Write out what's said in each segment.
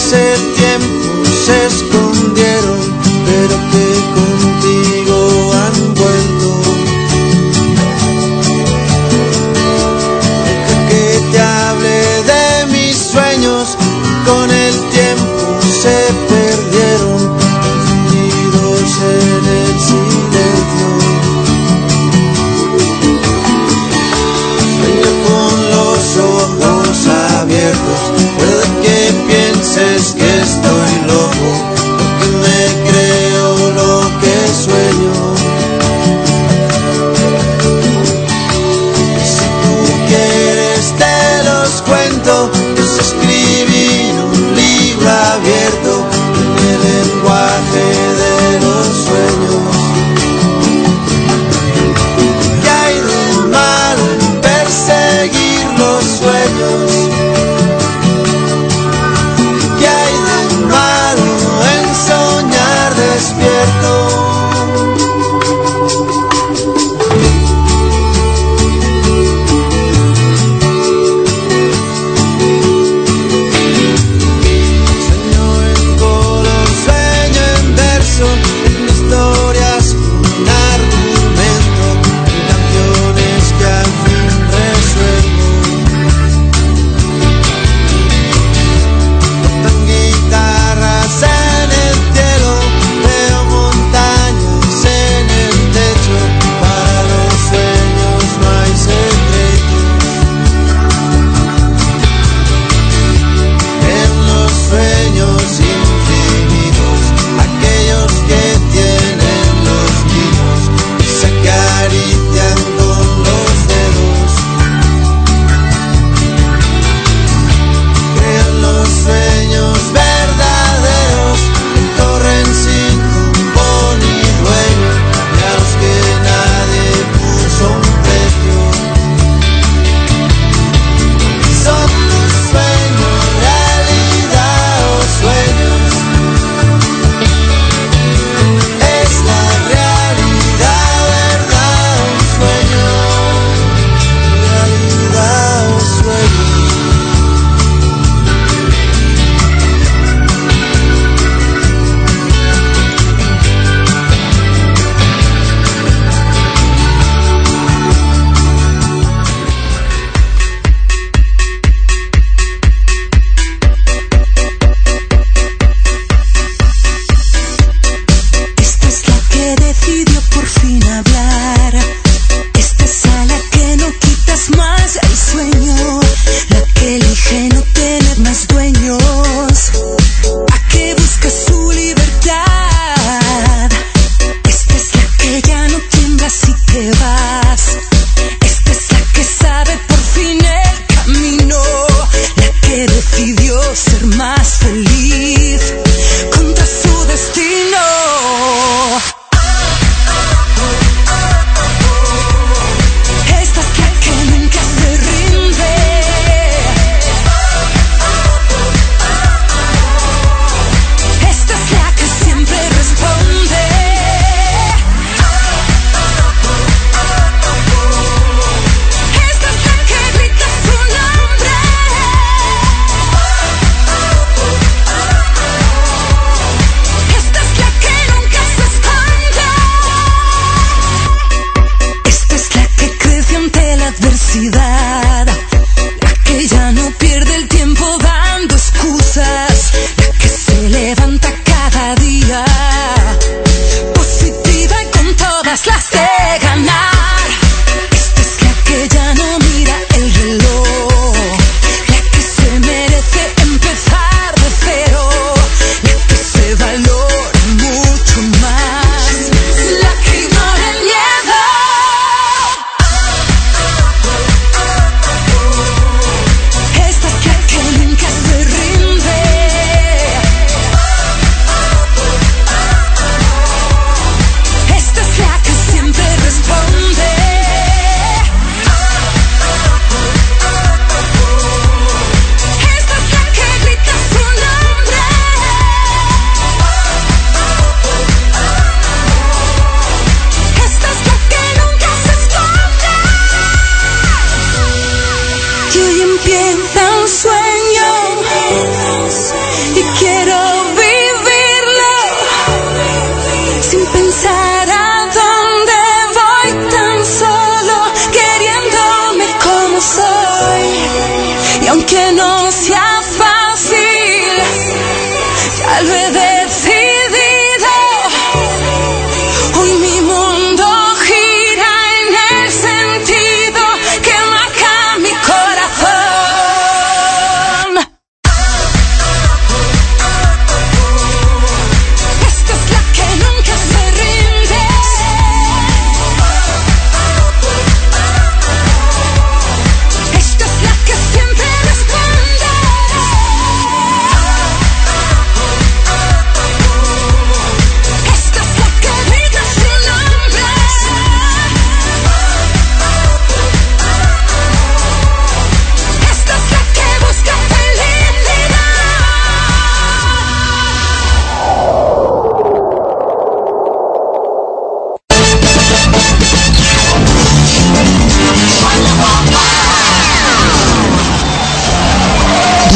hace tiempo se escondieron, pero que contigo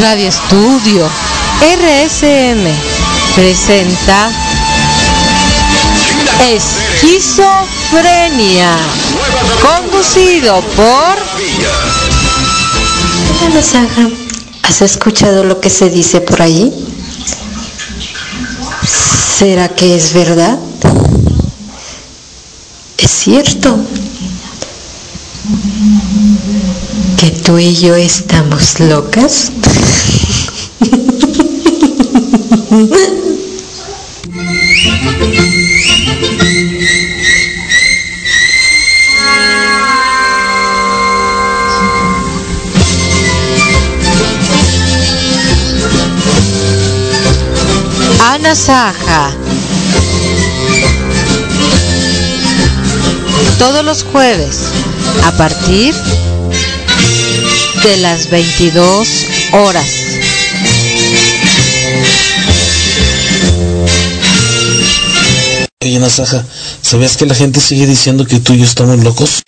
Radio Estudio RSM presenta Esquizofrenia, conducido por... Saga, ¿has escuchado lo que se dice por ahí? ¿Será que es verdad? Es cierto que tú y yo estamos locas. Ana Saja. Todos los jueves, a partir de las 22 horas. Oye, Nasaja, ¿sabías que la gente sigue diciendo que tú y yo estamos locos?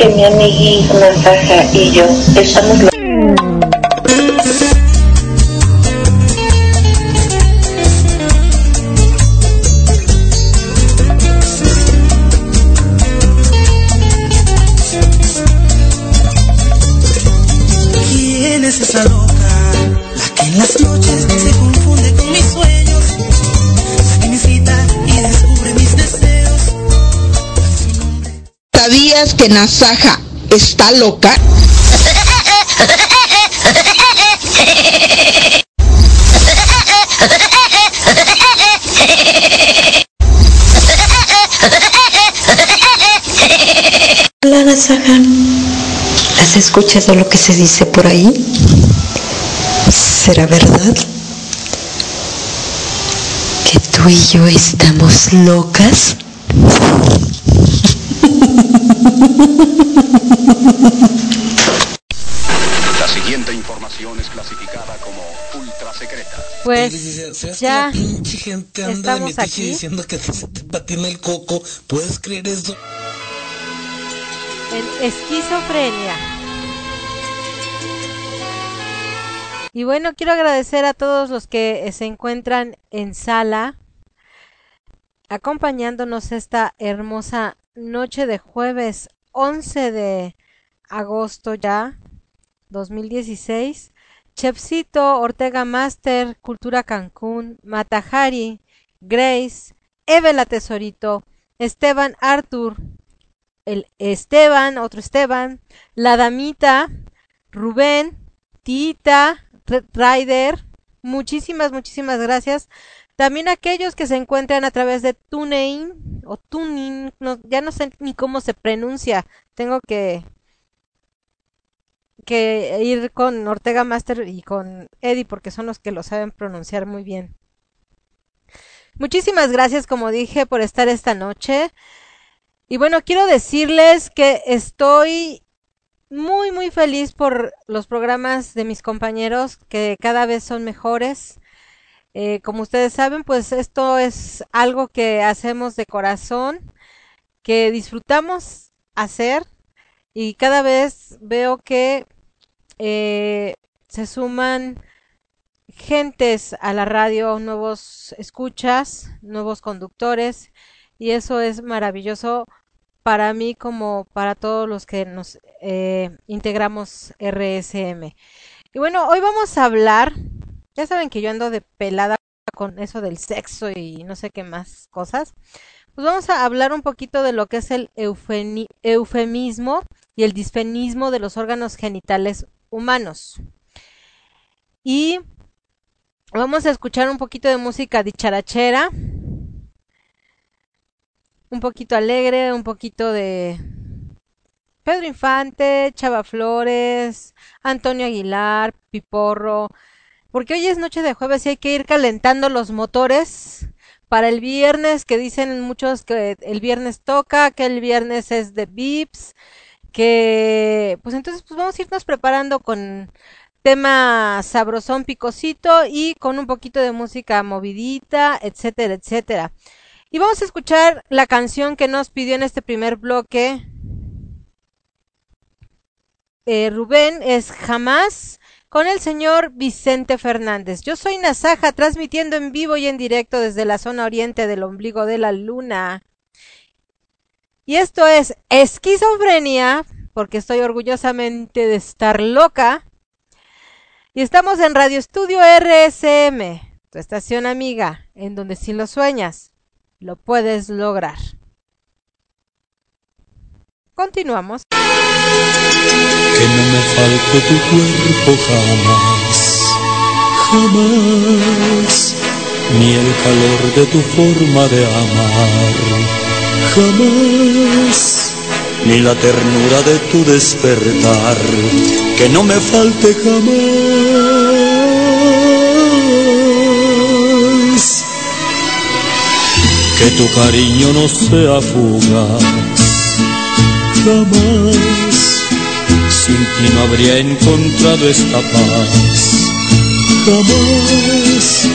Que mi amiguita Nasaja y yo estamos que Nasaja está loca? Hola, Nasaga. ¿Has escuchado lo que se dice por ahí? ¿Será verdad? Que tú y yo estamos locas. Pues ¿sabes ya que la pinche gente anda de metiche diciendo que se te patina el coco? ¿Puedes creer eso? en esquizofrenia. Y bueno, quiero agradecer a todos los que eh, se encuentran en sala acompañándonos esta hermosa noche de jueves 11 de agosto ya 2016. Chefcito, Ortega Master, Cultura Cancún, Matajari, Grace, Eve la Tesorito, Esteban Arthur, el Esteban, otro Esteban, la Damita, Rubén, Tita, Red Rider, muchísimas, muchísimas gracias. También aquellos que se encuentran a través de TuneIn o Tuning, no, ya no sé ni cómo se pronuncia, tengo que que ir con Ortega Master y con Eddie porque son los que lo saben pronunciar muy bien. Muchísimas gracias, como dije, por estar esta noche. Y bueno, quiero decirles que estoy muy, muy feliz por los programas de mis compañeros, que cada vez son mejores. Eh, como ustedes saben, pues esto es algo que hacemos de corazón, que disfrutamos hacer y cada vez veo que eh, se suman gentes a la radio, nuevos escuchas, nuevos conductores y eso es maravilloso para mí como para todos los que nos eh, integramos RSM. Y bueno, hoy vamos a hablar, ya saben que yo ando de pelada con eso del sexo y no sé qué más cosas. Pues vamos a hablar un poquito de lo que es el eufemismo y el disfenismo de los órganos genitales humanos. Y vamos a escuchar un poquito de música dicharachera, un poquito alegre, un poquito de Pedro Infante, Chava Flores, Antonio Aguilar, Piporro, porque hoy es noche de jueves y hay que ir calentando los motores para el viernes, que dicen muchos que el viernes toca, que el viernes es de Vips, que pues entonces pues vamos a irnos preparando con tema sabrosón picosito y con un poquito de música movidita, etcétera, etcétera. Y vamos a escuchar la canción que nos pidió en este primer bloque eh, Rubén, es Jamás con el señor Vicente Fernández. Yo soy Nazaja, transmitiendo en vivo y en directo desde la zona oriente del ombligo de la luna. Y esto es esquizofrenia, porque estoy orgullosamente de estar loca. Y estamos en Radio Estudio RSM, tu estación amiga, en donde si lo sueñas, lo puedes lograr. Continuamos. Me falte tu cuerpo jamás, jamás, ni el calor de tu forma de amar, jamás, ni la ternura de tu despertar, que no me falte jamás. Que tu cariño no sea fugaz, jamás. Sin ti no habría encontrado esta paz, jamás.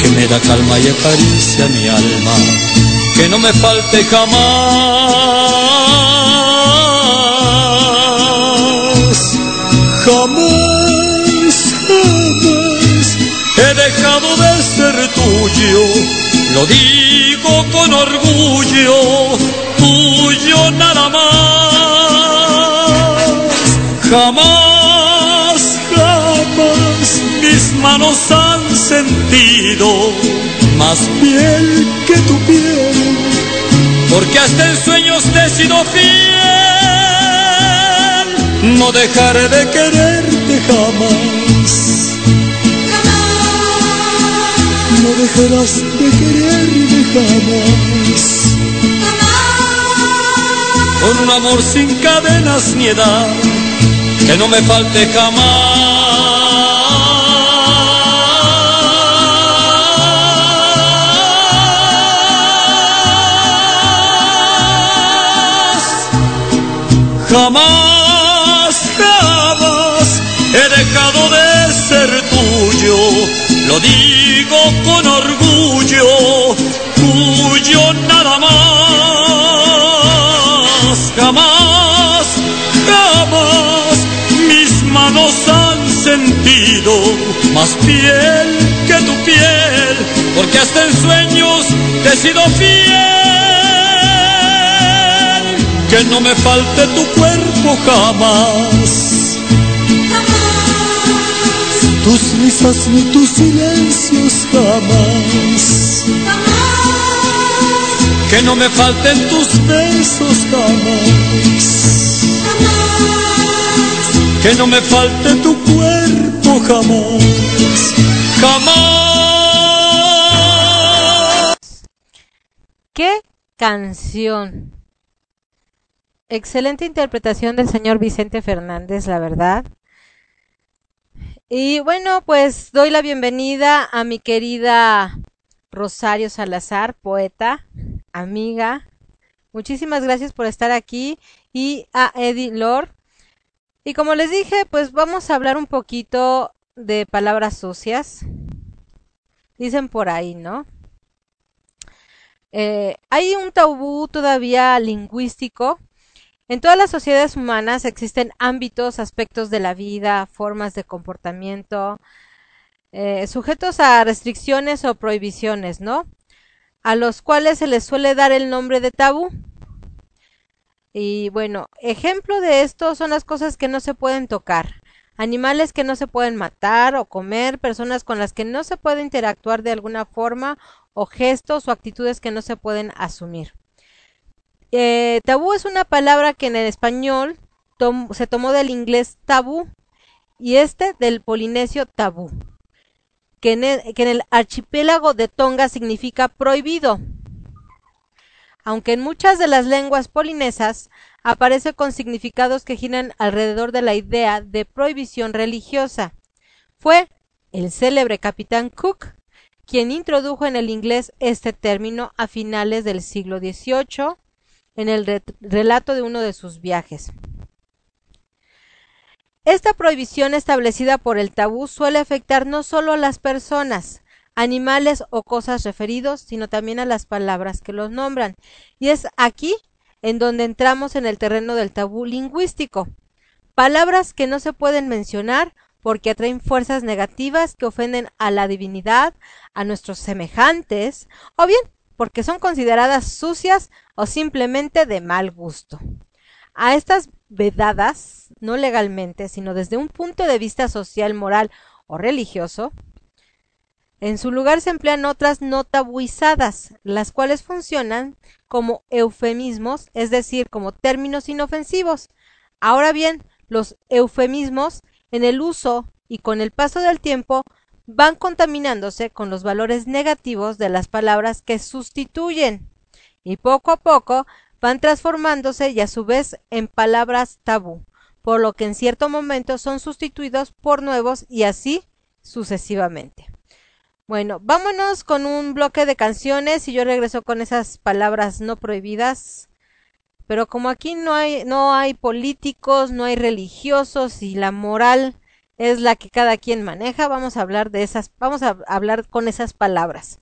Que me da calma y acaricia mi alma, que no me falte jamás. Jamás, jamás he dejado de ser tuyo, lo digo con orgullo, tuyo nada más. Jamás, jamás mis manos han sentido más piel que tu piel, porque hasta en sueños te he sido fiel, no dejaré de quererte jamás. No dejarás de quererme jamás. Con un amor sin cadenas ni edad, que no me falte jamás. Jamás, jamás he dejado de ser tuyo, lo digo sentido más piel que tu piel, porque hasta en sueños te he sido fiel, que no me falte tu cuerpo jamás. Tus risas ni tus silencios jamás. Que no me falten tus besos jamás. Que no me falte tu cuerpo jamás. Jamás. ¿Qué canción? Excelente interpretación del señor Vicente Fernández, la verdad. Y bueno, pues doy la bienvenida a mi querida Rosario Salazar, poeta, amiga. Muchísimas gracias por estar aquí y a Eddie Lord. Y como les dije, pues vamos a hablar un poquito de palabras sucias. Dicen por ahí, ¿no? Eh, hay un tabú todavía lingüístico en todas las sociedades humanas existen ámbitos, aspectos de la vida, formas de comportamiento, eh, sujetos a restricciones o prohibiciones, ¿no? A los cuales se les suele dar el nombre de tabú. Y bueno, ejemplo de esto son las cosas que no se pueden tocar, animales que no se pueden matar o comer, personas con las que no se puede interactuar de alguna forma o gestos o actitudes que no se pueden asumir. Eh, tabú es una palabra que en el español se tomó del inglés tabú y este del polinesio tabú, que en, el, que en el archipiélago de Tonga significa prohibido. Aunque en muchas de las lenguas polinesas aparece con significados que giran alrededor de la idea de prohibición religiosa. Fue el célebre capitán Cook, quien introdujo en el inglés este término a finales del siglo XVIII en el re relato de uno de sus viajes. Esta prohibición establecida por el tabú suele afectar no solo a las personas, animales o cosas referidos, sino también a las palabras que los nombran. Y es aquí en donde entramos en el terreno del tabú lingüístico. Palabras que no se pueden mencionar porque atraen fuerzas negativas que ofenden a la divinidad, a nuestros semejantes, o bien porque son consideradas sucias o simplemente de mal gusto. A estas vedadas, no legalmente, sino desde un punto de vista social, moral o religioso, en su lugar se emplean otras no tabuizadas, las cuales funcionan como eufemismos, es decir, como términos inofensivos. Ahora bien, los eufemismos, en el uso y con el paso del tiempo, van contaminándose con los valores negativos de las palabras que sustituyen, y poco a poco van transformándose y a su vez en palabras tabú, por lo que en cierto momento son sustituidos por nuevos y así sucesivamente. Bueno, vámonos con un bloque de canciones y yo regreso con esas palabras no prohibidas. Pero como aquí no hay, no hay políticos, no hay religiosos y la moral es la que cada quien maneja, vamos a hablar de esas, vamos a hablar con esas palabras.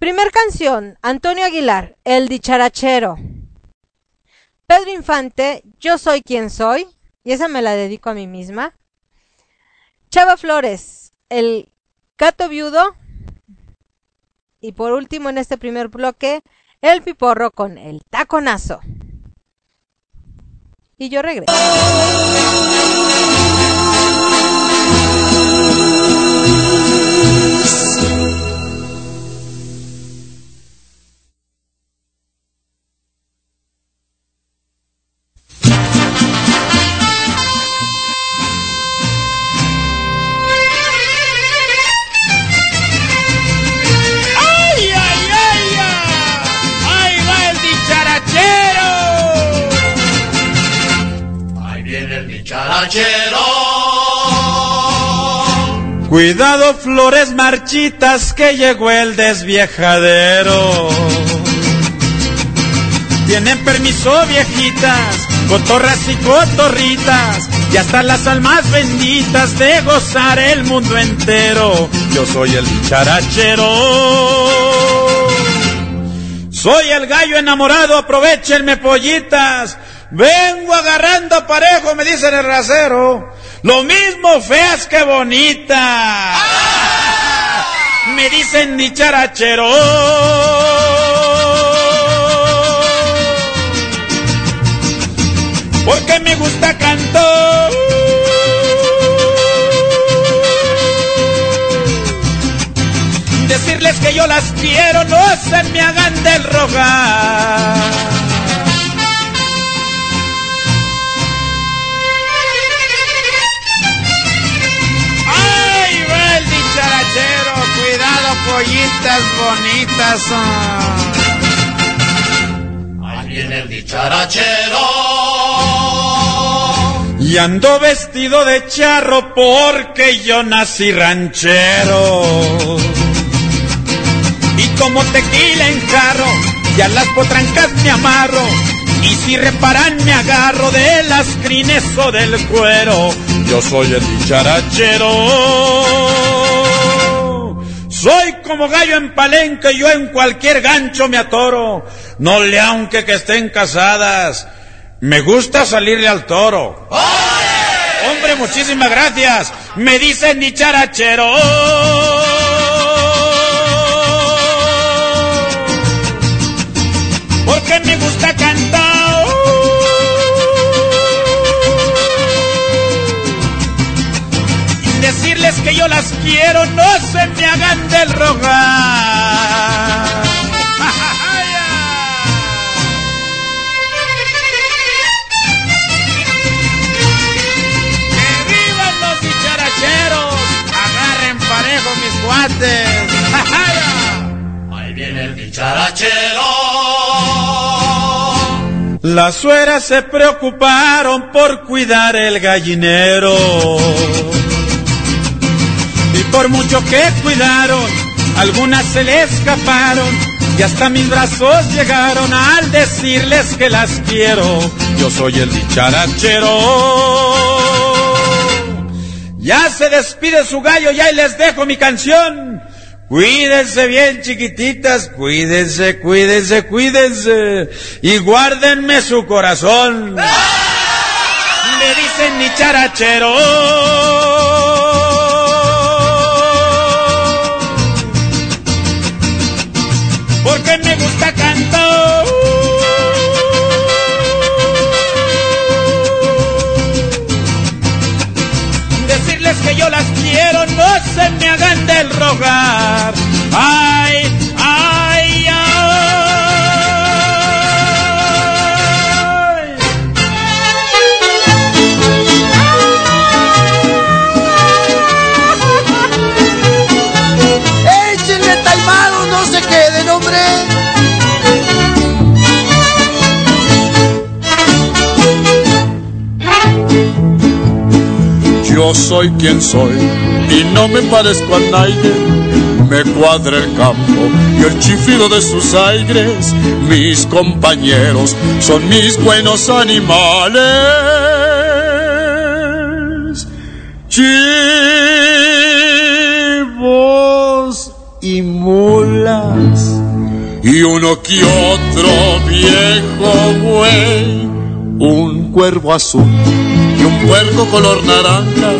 Primer canción, Antonio Aguilar, El dicharachero. Pedro Infante, Yo soy quien soy, y esa me la dedico a mí misma. Chava Flores, El Gato Viudo. Y por último, en este primer bloque, El Piporro con El Taconazo. Y yo regreso. Cuidado flores marchitas que llegó el desviejadero. Tienen permiso viejitas, cotorras y cotorritas, y hasta las almas benditas de gozar el mundo entero. Yo soy el dicharachero. Soy el gallo enamorado, aprovechenme pollitas. Vengo agarrando parejo, me dicen el rasero. Lo mismo feas que bonitas. Me dicen dicharachero. Porque me gusta cantar. Decirles que yo las quiero, no se me hagan del rogar. Bonitas. ah. Ahí viene el dicharachero. Y ando vestido de charro porque yo nací ranchero. Y como tequila en jarro, ya las potrancas me amarro. Y si reparan me agarro de las crines o del cuero. Yo soy el dicharachero. Soy como gallo en palenque, yo en cualquier gancho me atoro. No le aunque que estén casadas. Me gusta salirle al toro. Hombre, muchísimas gracias. Me dicen dicharachero. Decirles que yo las quiero, no se me hagan del rogar. ¡Que vivan los dicharacheros! ¡Agarren parejo mis guantes! Ahí viene el dicharachero. Las sueras se preocuparon por cuidar el gallinero. Y por mucho que cuidaron, algunas se le escaparon y hasta mis brazos llegaron al decirles que las quiero. Yo soy el dicharachero. Ya se despide su gallo y ahí les dejo mi canción. Cuídense bien chiquititas, cuídense, cuídense, cuídense y guárdenme su corazón. Me dicen mi charachero. Yo soy quien soy y no me parezco a nadie. Me cuadra el campo y el chiflido de sus aires. Mis compañeros son mis buenos animales. Chivos y mulas. Y uno que otro viejo güey. Un cuervo azul puerco color naranja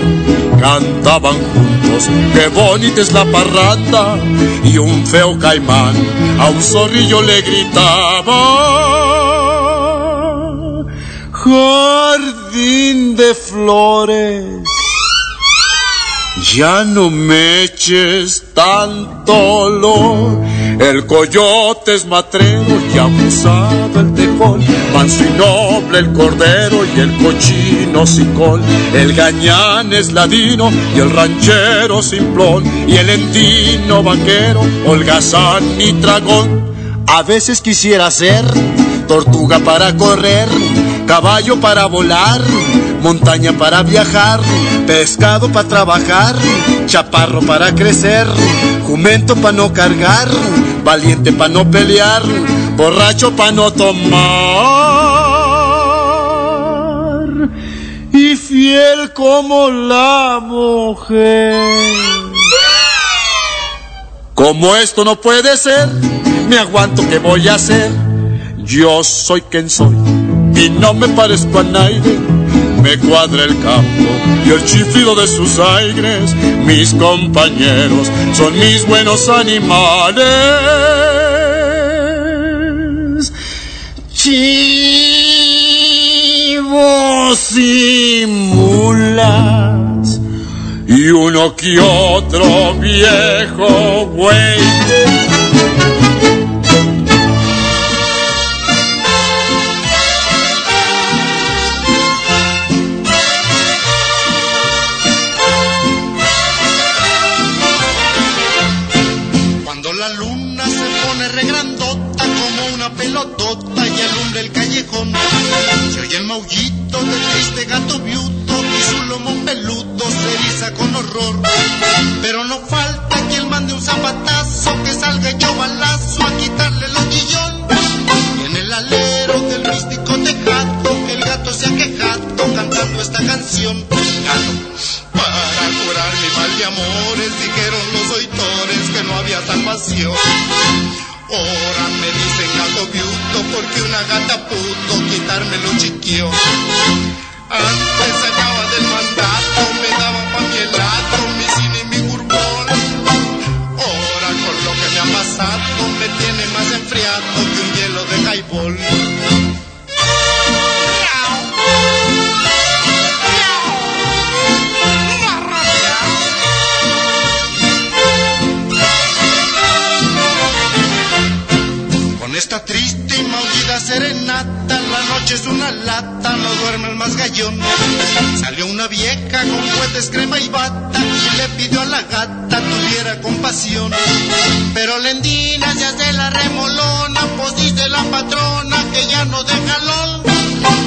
cantaban juntos, qué bonita es la parranda, y un feo caimán a un zorrillo le gritaba, jardín de flores, ya no me eches tanto olor. El coyote es matrero y abusado el tejón, manso y noble el cordero y el cochino sicón. El gañán es ladino y el ranchero simplón, y el endino vaquero, holgazán y dragón. A veces quisiera ser tortuga para correr, caballo para volar, montaña para viajar, pescado para trabajar, chaparro para crecer, jumento para no cargar, valiente para no pelear, borracho para no tomar y fiel como la mujer. Como esto no puede ser, me aguanto que voy a hacer. Yo soy quien soy y no me parezco a nadie. Me cuadra el campo y el chiflido de sus aires. Mis compañeros son mis buenos animales. Chivos y mulas y uno que otro viejo güey. Triste gato viuto y su lomo peludo se eriza con horror. Pero no falta quien mande un zapatazo que salga hecho balazo a quitarle los guillón. Y en el alero del místico tejado, el gato se ha quejado cantando esta canción. Para curar mi mal de amores, dijeron los oitores que no había salvación. Ahora me dicen gato viuto porque una gata pudo quitarme los chiquillos. Antes sacaba del mandato, me daban pa' mi helado, noches una lata, no duerme el más gallón. Salió una vieja con puentes, crema y bata y le pidió a la gata tuviera compasión. Pero Lendina se hace la remolona, pues dice la patrona que ya no deja jalón.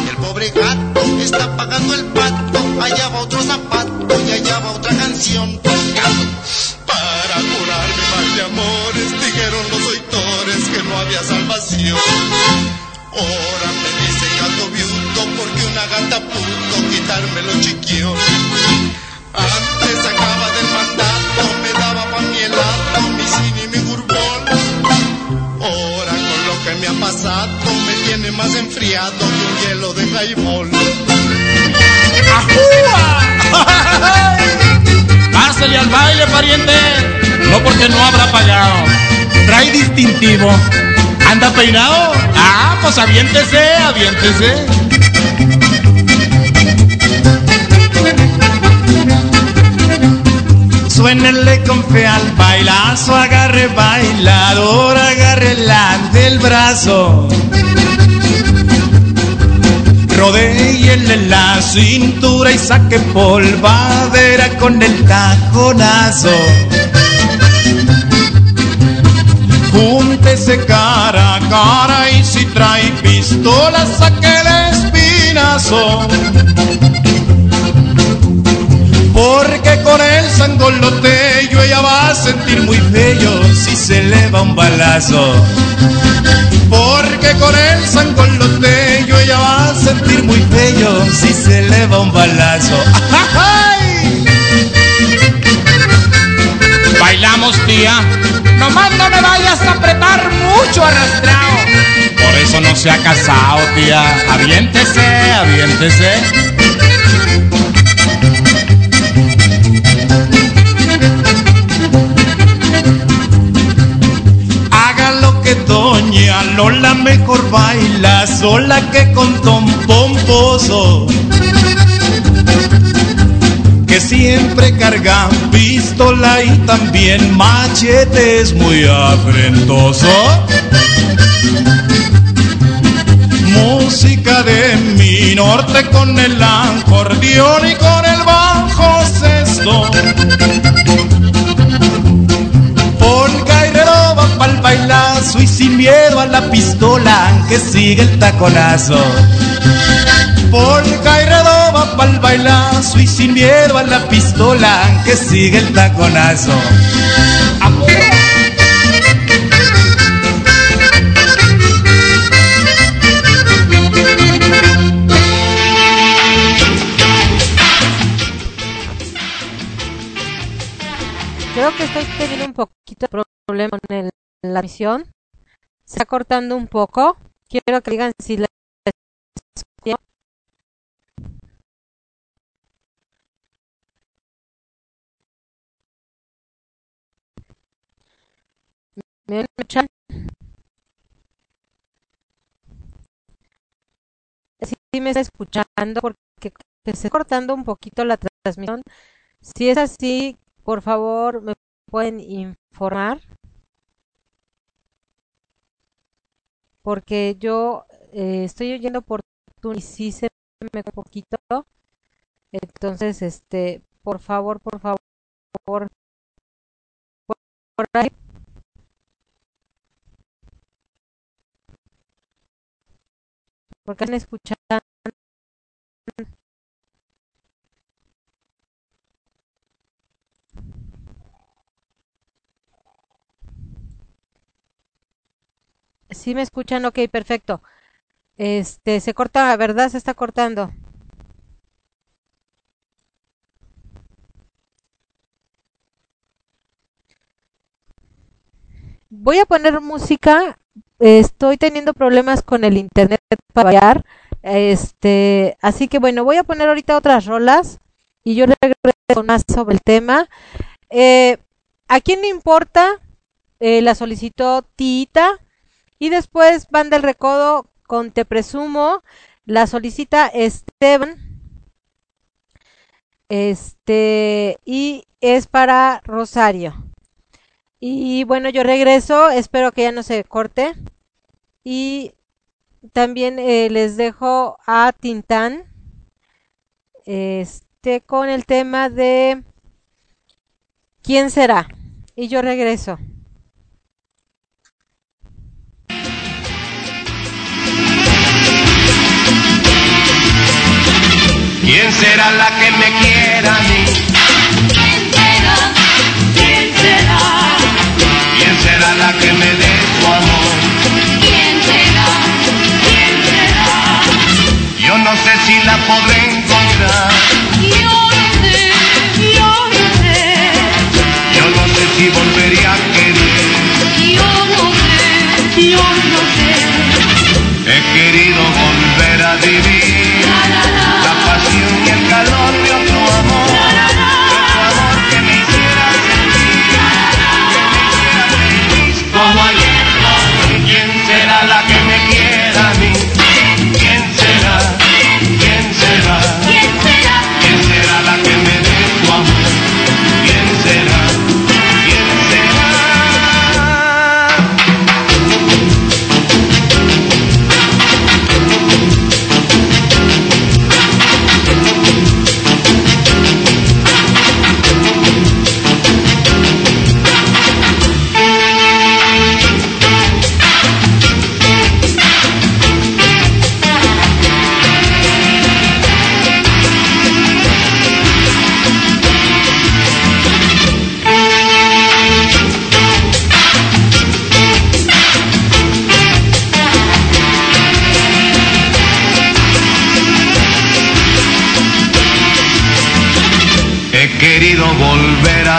El pobre gato está pagando el pato, allá va otro zapato y allá va otra canción. Para curarme mal de amores, dijeron los oitores que no había salvación. Ahora me dice gato viudo porque una gata pudo quitarme los chiquillos. Antes sacaba del mandato, me daba pa' mi helado, mi cine y mi gurbol. Ahora con lo que me ha pasado, me tiene más enfriado que un hielo de jaibol. Pásale al baile, pariente. No porque no habrá pagado. Trae distintivo. ¿Anda peinado? Ah, pues aviéntese, aviéntese. Suénenle con fe al bailazo, agarre bailador, agarre la del brazo. Rodéenle la cintura y saque polvadera con el taconazo. Júntese cara a cara y si trae pistola saque el espinazo. Porque con el sangoloteyo ella va a sentir muy bello si se le va un balazo. Porque con el sangoloteyo ella va a sentir muy bello si se le va un balazo. ¡Ay! Bailamos, tía. Nomás no me vayas a apretar mucho arrastrado. Por eso no se ha casado, tía. Aviéntese, aviéntese. Haga lo que doña Lola mejor baila sola que con Tom Pomposo. Siempre carga pistola y también machete es muy afrentoso. Música de mi norte con el acordeón y con el bajo sexto. Polka y redoba pa'l bailazo y sin miedo a la pistola que sigue el taconazo. Polka y redoba pa'l bailazo y sin miedo a la pistola que sigue el taconazo. Creo que estoy teniendo un poquito de problema con el- la misión. Se está cortando un poco. Quiero que digan si la ¿Me escuchan? Sí, me está escuchando porque se está cortando un poquito la transmisión. Si es así, por favor, me pueden informar. Porque yo eh, estoy oyendo por y sí se me un poquito. Entonces, este, por favor, por favor, por, por ahí. Porque han escuchado Sí me escuchan, ok, perfecto. Este, se corta, ¿verdad? Se está cortando. Voy a poner música. Estoy teniendo problemas con el internet para variar. Este, así que bueno, voy a poner ahorita otras rolas y yo regreso más sobre el tema. Eh, ¿A quién le importa? Eh, la solicitó Tita. Y después van del recodo con Te Presumo. La solicita Esteban. Este, y es para Rosario. Y bueno, yo regreso. Espero que ya no se corte. Y también eh, les dejo a Tintán. Este, con el tema de ¿Quién será? Y yo regreso. ¿Quién será la que me quiera a mí? ¿Quién será? ¿Quién será? ¿Quién será la que me dé su amor? y la podré encontrar. Yo no sé, yo no sé. Yo no sé si volvería a querer. Yo no sé, yo no sé.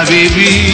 baby.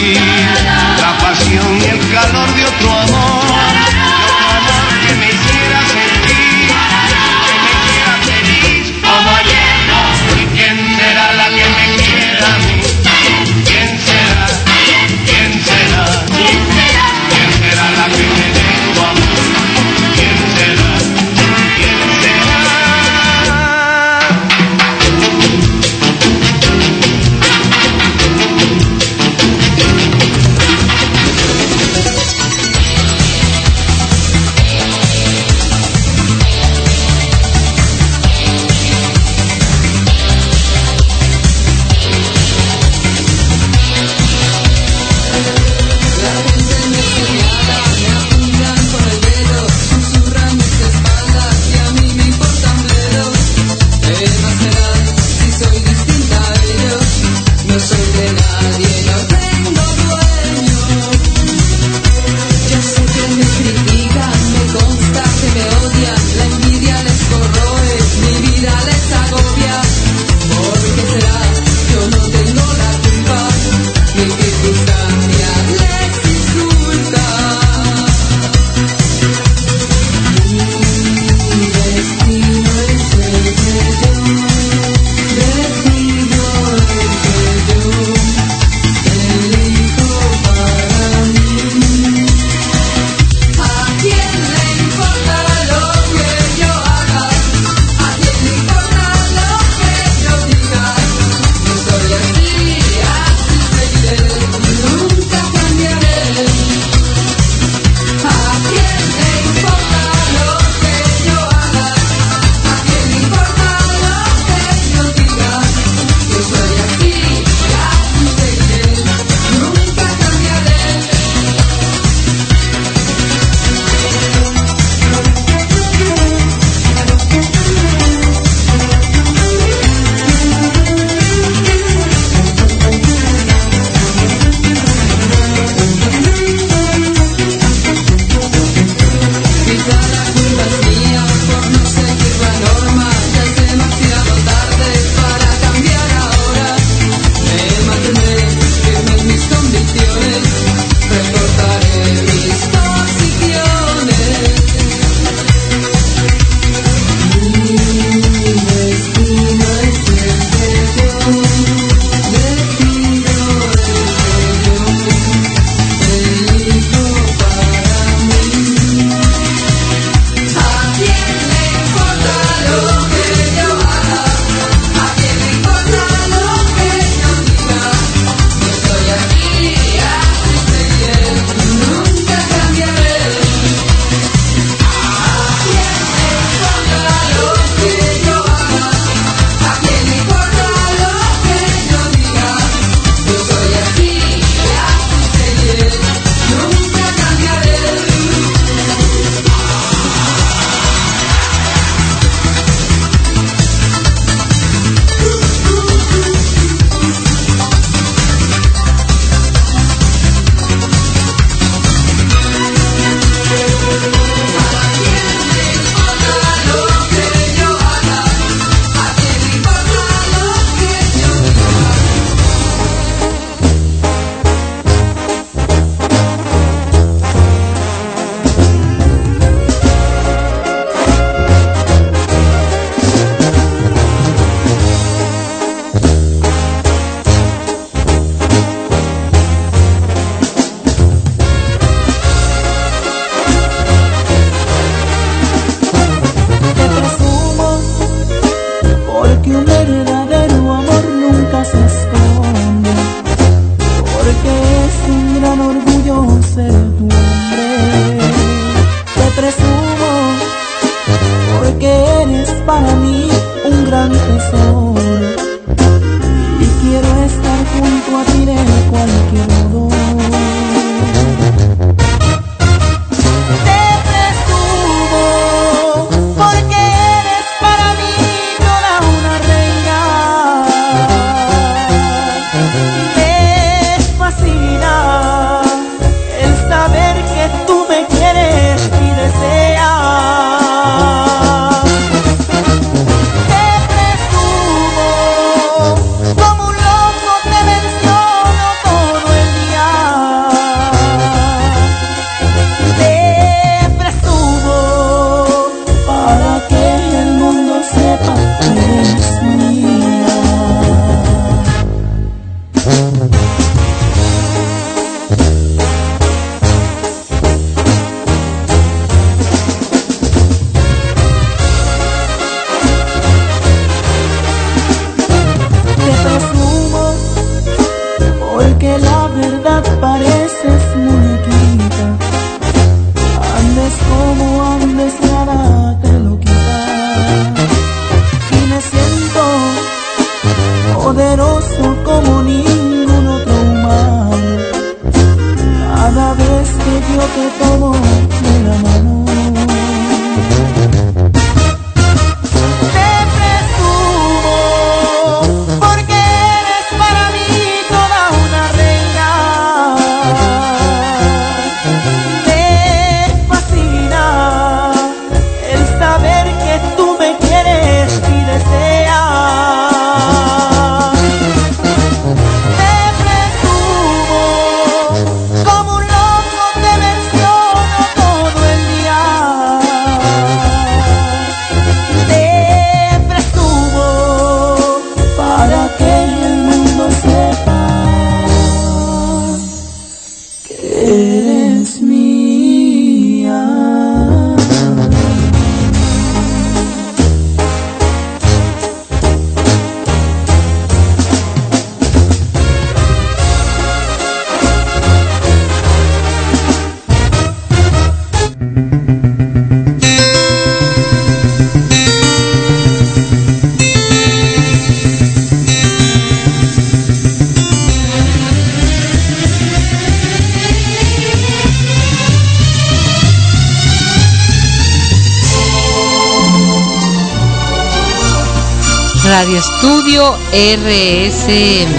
RSM,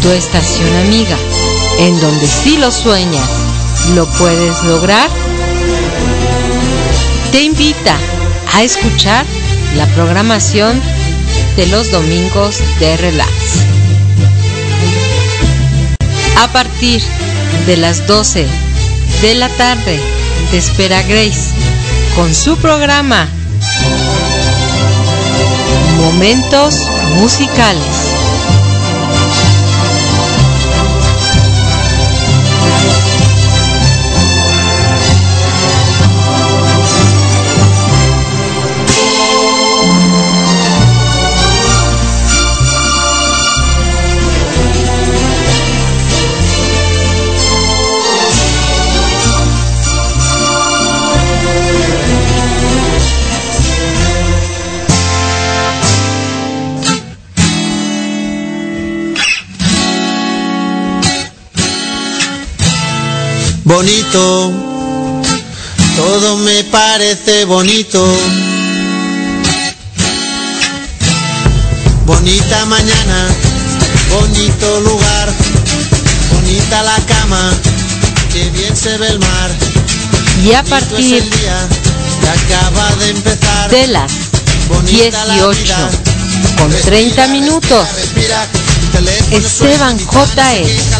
tu estación amiga, en donde si lo sueñas, lo puedes lograr. Te invita a escuchar la programación de los domingos de Relax. A partir de las 12 de la tarde, te espera Grace con su programa Momentos musicales bonito, todo me parece bonito. Bonita mañana, bonito lugar, bonita la cama, que bien se ve el mar. Y a partir el día que acaba de empezar. De las 18 con 30 minutos. Esteban J.E.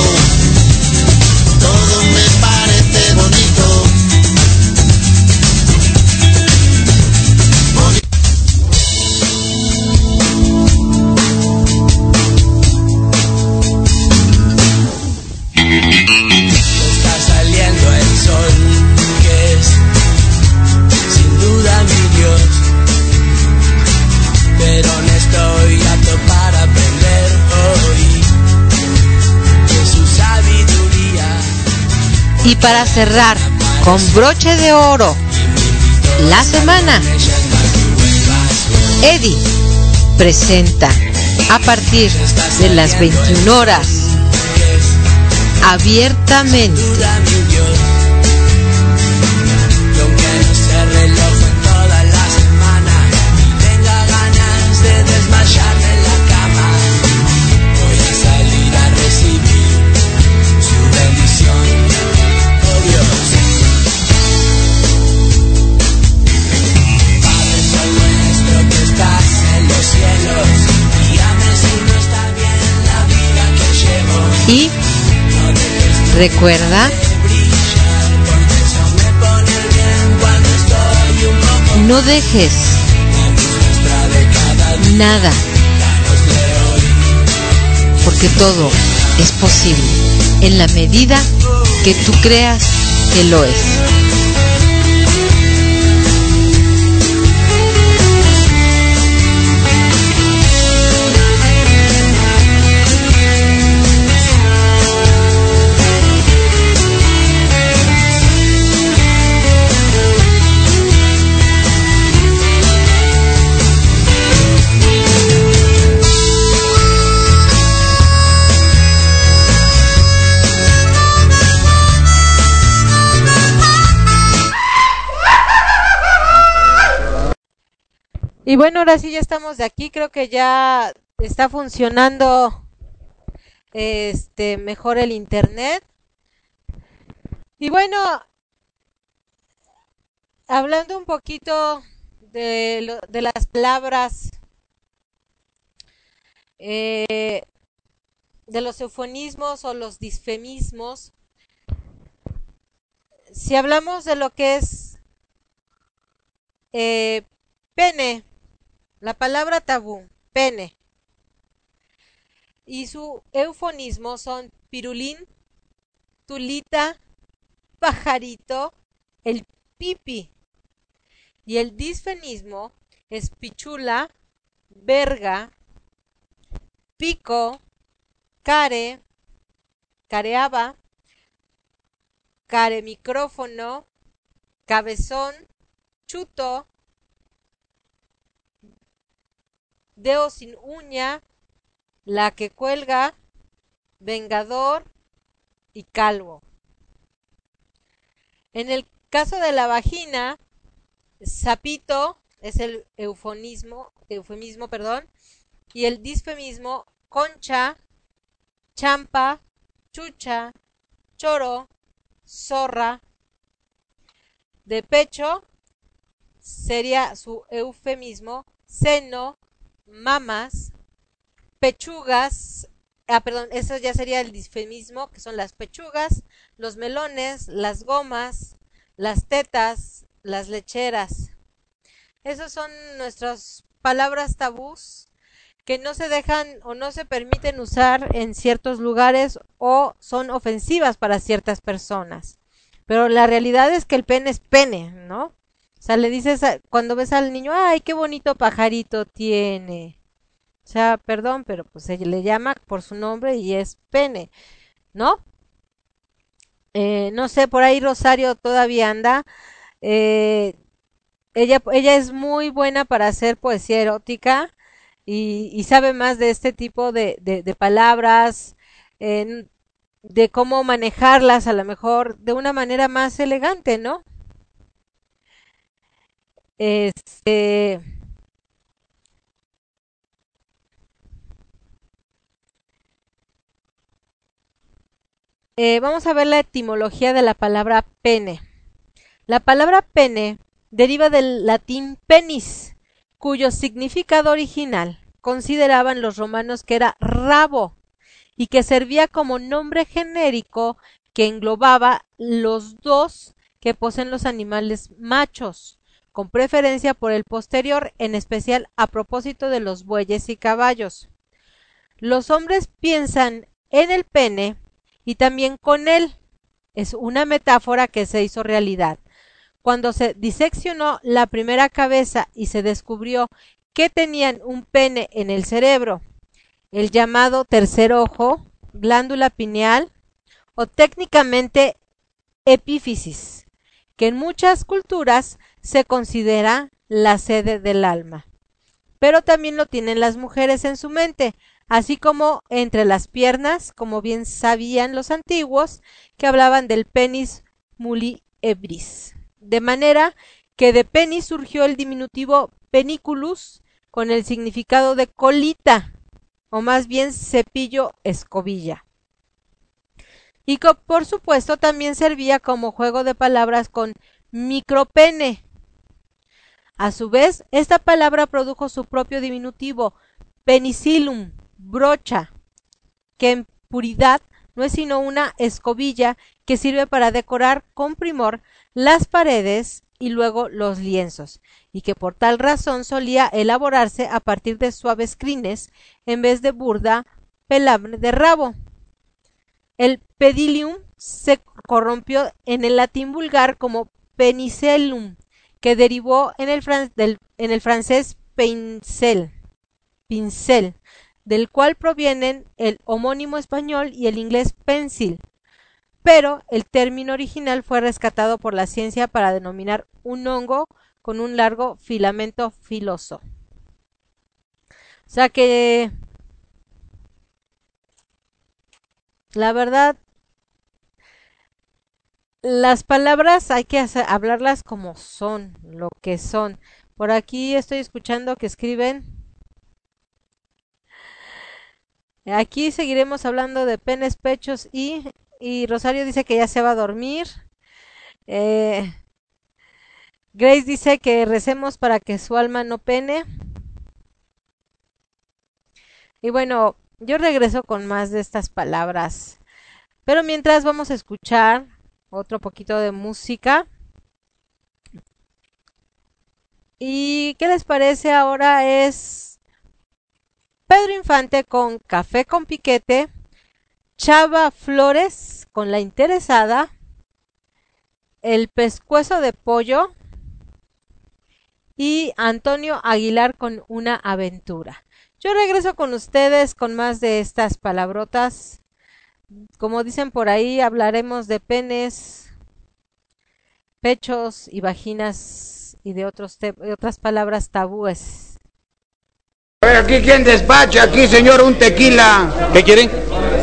para cerrar con broche de oro la semana, Eddie presenta a partir de las 21 horas abiertamente. Poco no dejes nada, porque todo es posible en la medida que tú creas que lo es. Y bueno, ahora sí ya estamos de aquí, creo que ya está funcionando este mejor el internet. Y bueno, hablando un poquito de, de las palabras, eh, de los eufonismos o los disfemismos, si hablamos de lo que es eh, pene, la palabra tabú, pene, y su eufonismo son pirulín, tulita, pajarito, el pipi, y el disfenismo es pichula, verga, pico, care, careaba, care micrófono, cabezón, chuto, dedo sin uña, la que cuelga, vengador y calvo. En el caso de la vagina, sapito es el eufonismo, eufemismo, perdón, y el disfemismo concha, champa, chucha, choro, zorra. De pecho sería su eufemismo seno, mamas, pechugas, ah, perdón, eso ya sería el disfemismo, que son las pechugas, los melones, las gomas, las tetas, las lecheras. Esas son nuestras palabras tabús que no se dejan o no se permiten usar en ciertos lugares o son ofensivas para ciertas personas. Pero la realidad es que el pene es pene, ¿no? O sea, le dices a- cuando ves al niño, ay, qué bonito pajarito tiene. O sea, perdón, pero pues se le llama por su nombre y es pene, ¿no? Eh, no sé, por ahí Rosario todavía anda. Eh, ella, ella es muy buena para hacer poesía erótica y, sabe más de este tipo de, palabras, de cómo manejarlas a lo mejor de una manera más elegante, ¿no? Este, eh, vamos a ver la etimología de la palabra pene. La palabra pene deriva del latín penis, cuyo significado original consideraban los romanos que era rabo y que servía como nombre genérico que englobaba los dos que poseen los animales machos, con preferencia por el posterior, en especial a propósito de los bueyes y caballos. Los hombres piensan en el pene y también con él. Es una metáfora que se hizo realidad. Cuando se diseccionó la primera cabeza y se descubrió que tenían un pene en el cerebro, el llamado tercer ojo, glándula pineal, o técnicamente epífisis, que en muchas culturas se considera la sede del alma. Pero también lo tienen las mujeres en su mente, así como entre las piernas, como bien sabían los antiguos, que hablaban del penis muliebris. De manera que de penis surgió el diminutivo peniculus con el significado de colita, o más bien cepillo escobilla. Y por supuesto también servía como juego de palabras con micropene. A su vez, esta palabra produjo su propio diminutivo, penicillum, brocha, que en puridad no es sino una escobilla que sirve para decorar con primor las paredes y luego los lienzos, y que por tal razón solía elaborarse a partir de suaves crines en vez de burda pelambre de rabo. El pedilium se corrompió en el latín vulgar como penicellum, que derivó en el, francés pincel, pincel, del cual provienen el homónimo español y el inglés pencil, pero el término original fue rescatado por la ciencia para denominar un hongo con un largo filamento filoso. O sea que la verdad las palabras hay que hablarlas como son, lo que son. Por aquí estoy escuchando que escriben Aquí seguiremos hablando de penes, pechos y, y Rosario dice que ya se va a dormir. Eh, Grace dice que recemos para que su alma no pene. Y bueno, yo regreso con más de estas palabras. Pero mientras vamos a escuchar otro poquito de música. ¿Y qué les parece ahora? Es Pedro Infante con Café con Piquete, Chava Flores con La Interesada, El Pescuezo de Pollo y Antonio Aguilar con Una Aventura. Yo regreso con ustedes con más de estas palabrotas. Como dicen por ahí, hablaremos de penes, pechos y vaginas y de, otros de otras palabras tabúes. A ver, aquí quién despacha, aquí señor, un tequila. ¿Qué quieren?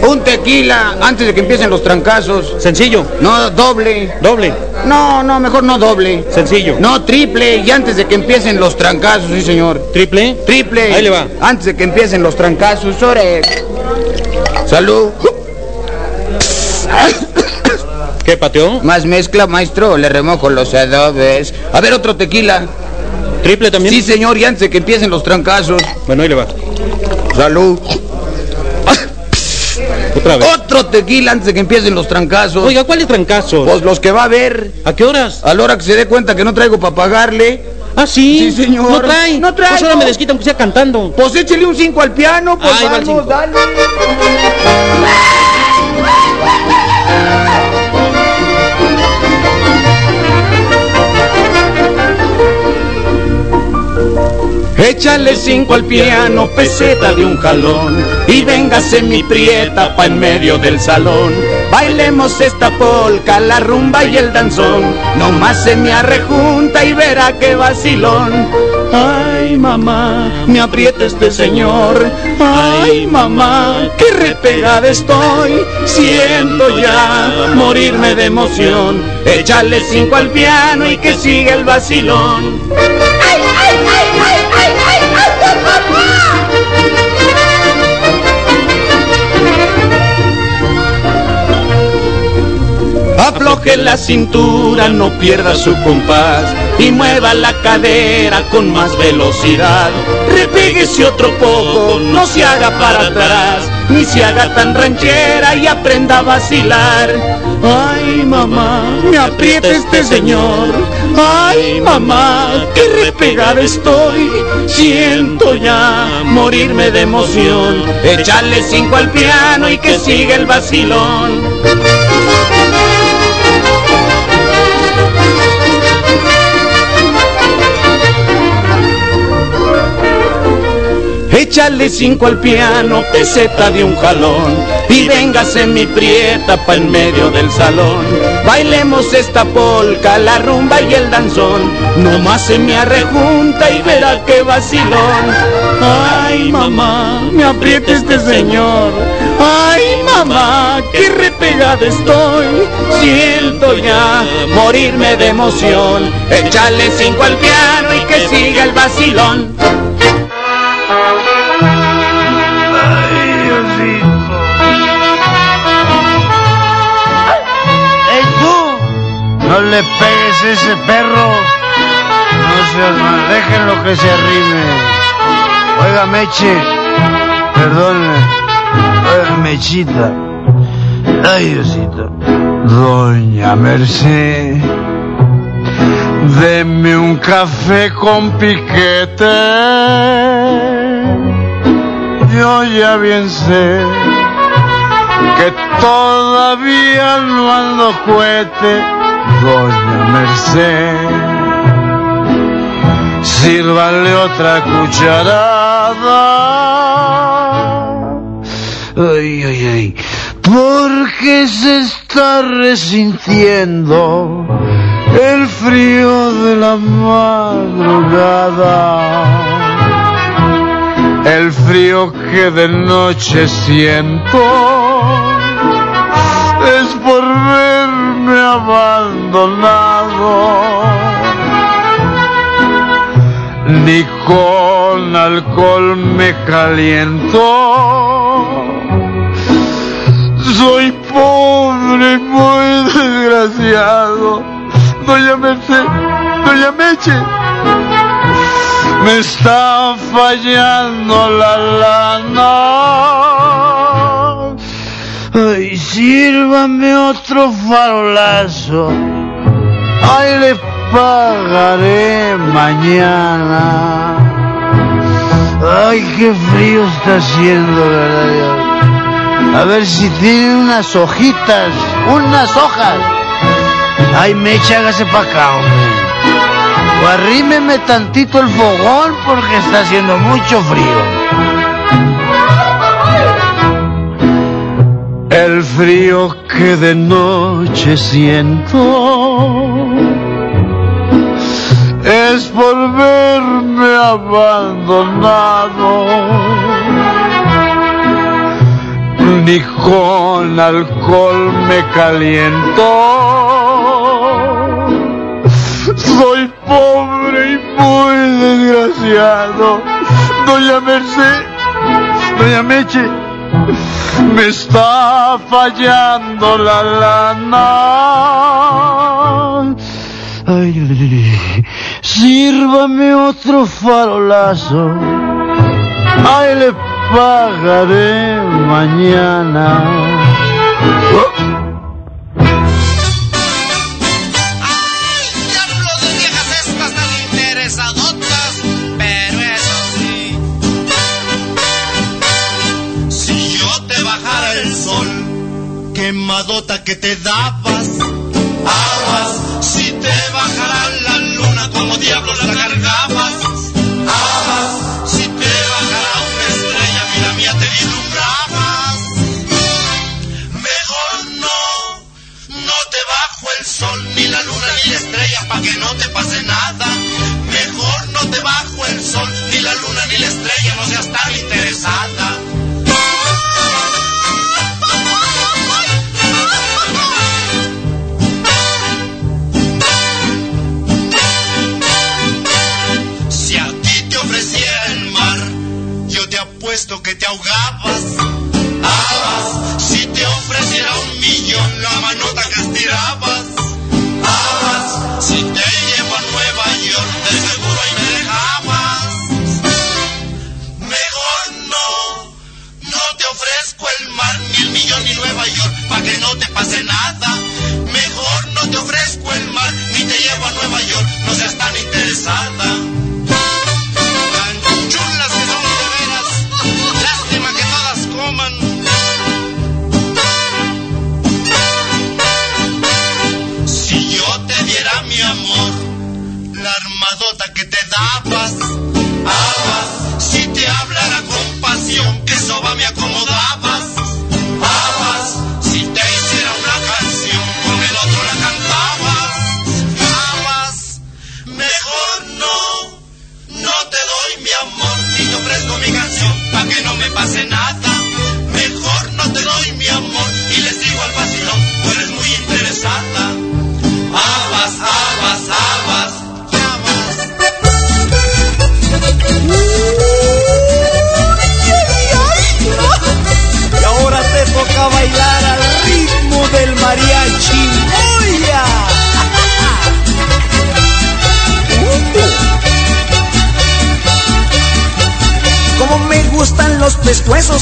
Un tequila antes de que empiecen los trancazos. Sencillo. No, doble. Doble. No, no, mejor no doble. Sencillo. No, triple. Y antes de que empiecen los trancazos, sí señor. ¿Triple? Triple. Ahí le va. Antes de que empiecen los trancazos, ore. Salud. ¿Qué pateó? Más mezcla, maestro, le remojo los adobes. A ver, otro tequila. ¿Triple también? Sí, señor, y antes de que empiecen los trancazos. Bueno, ahí le va. Salud. Otra vez. Otro tequila antes de que empiecen los trancazos. Oiga, ¿cuáles trancazos? Pues los que va a ver. ¿A qué horas? A la hora que se dé cuenta que no traigo para pagarle. ¿Ah, sí? Sí, señor. No trae. No trae. Pues ahora me desquita aunque sea cantando. Pues échele un 5 al piano, pues el vamos, dale. Échale cinco al piano, peseta de un jalón Y véngase mi prieta pa' en medio del salón. Bailemos esta polca, la rumba y el danzón Nomás se me arrejunta y verá qué vacilón Ay mamá, me aprieta este señor. Ay mamá, qué repegada estoy. Siento ya morirme de emoción. Échale cinco al piano y que siga el vacilón. Afloje la cintura, no pierda su compás y mueva la cadera con más velocidad. Repéguese otro poco, no se haga para atrás, ni se haga tan ranchera y aprenda a vacilar. Ay mamá, me aprieta este señor. Ay mamá, qué repegada estoy. Siento ya morirme de emoción. Échale cinco al piano y que siga el vacilón. Échale cinco al piano, peseta de un jalón Y véngase mi prieta pa' en medio del salón Bailemos esta polca, la rumba y el danzón. Nomás se me arrejunta y verá qué vacilón. Ay, mamá, me aprieta este señor. Ay, mamá, qué repegada estoy. Siento ya morirme de emoción. Échale cinco al piano y que siga el vacilón. No le pegues ese perro. No seas mal, déjenlo que se arrime. Oiga, Meche. Perdone. Oiga, Mechita. Ay, Diosito. Doña Merced. Deme un café con piquete. Yo ya bien sé que todavía no ando cohete, doña Merced. Sírvale otra cucharada. Ay, ay, ay. Porque se está resintiendo el frío de la madrugada. El frío que de noche siento es por verme abandonado. Ni con alcohol me caliento. Soy pobre y muy desgraciado. Doña Merced, Doña Meche, me está fallando la lana. Ay, sírvame otro farolazo. Ay, le pagaré mañana. Ay, qué frío está haciendo, ¿verdad? A ver si tiene unas hojitas, unas hojas. Ay, mecha, hágase pa' acá, hombre. O arrímeme tantito el fogón porque está haciendo mucho frío. El frío que de noche siento es por verme abandonado. Ni con alcohol me caliento. Soy pobre y muy desgraciado. Doña Merced, Doña Meche, me está fallando la lana. Ay, sírvame otro farolazo. Ay, le pagaré mañana. Quemadota que te dabas, aguas. Si te bajara la luna, como diablos la cargabas, aguas. Si te bajara una estrella, mira mía, te vislumbrabas. Mejor no, no te bajo el sol, ni la luna, ni la estrella, pa' que no te pase nada. Pa' que no te pase nada. Mejor no te ofrezco el mar, ni te llevo a Nueva York, no seas tan interesada.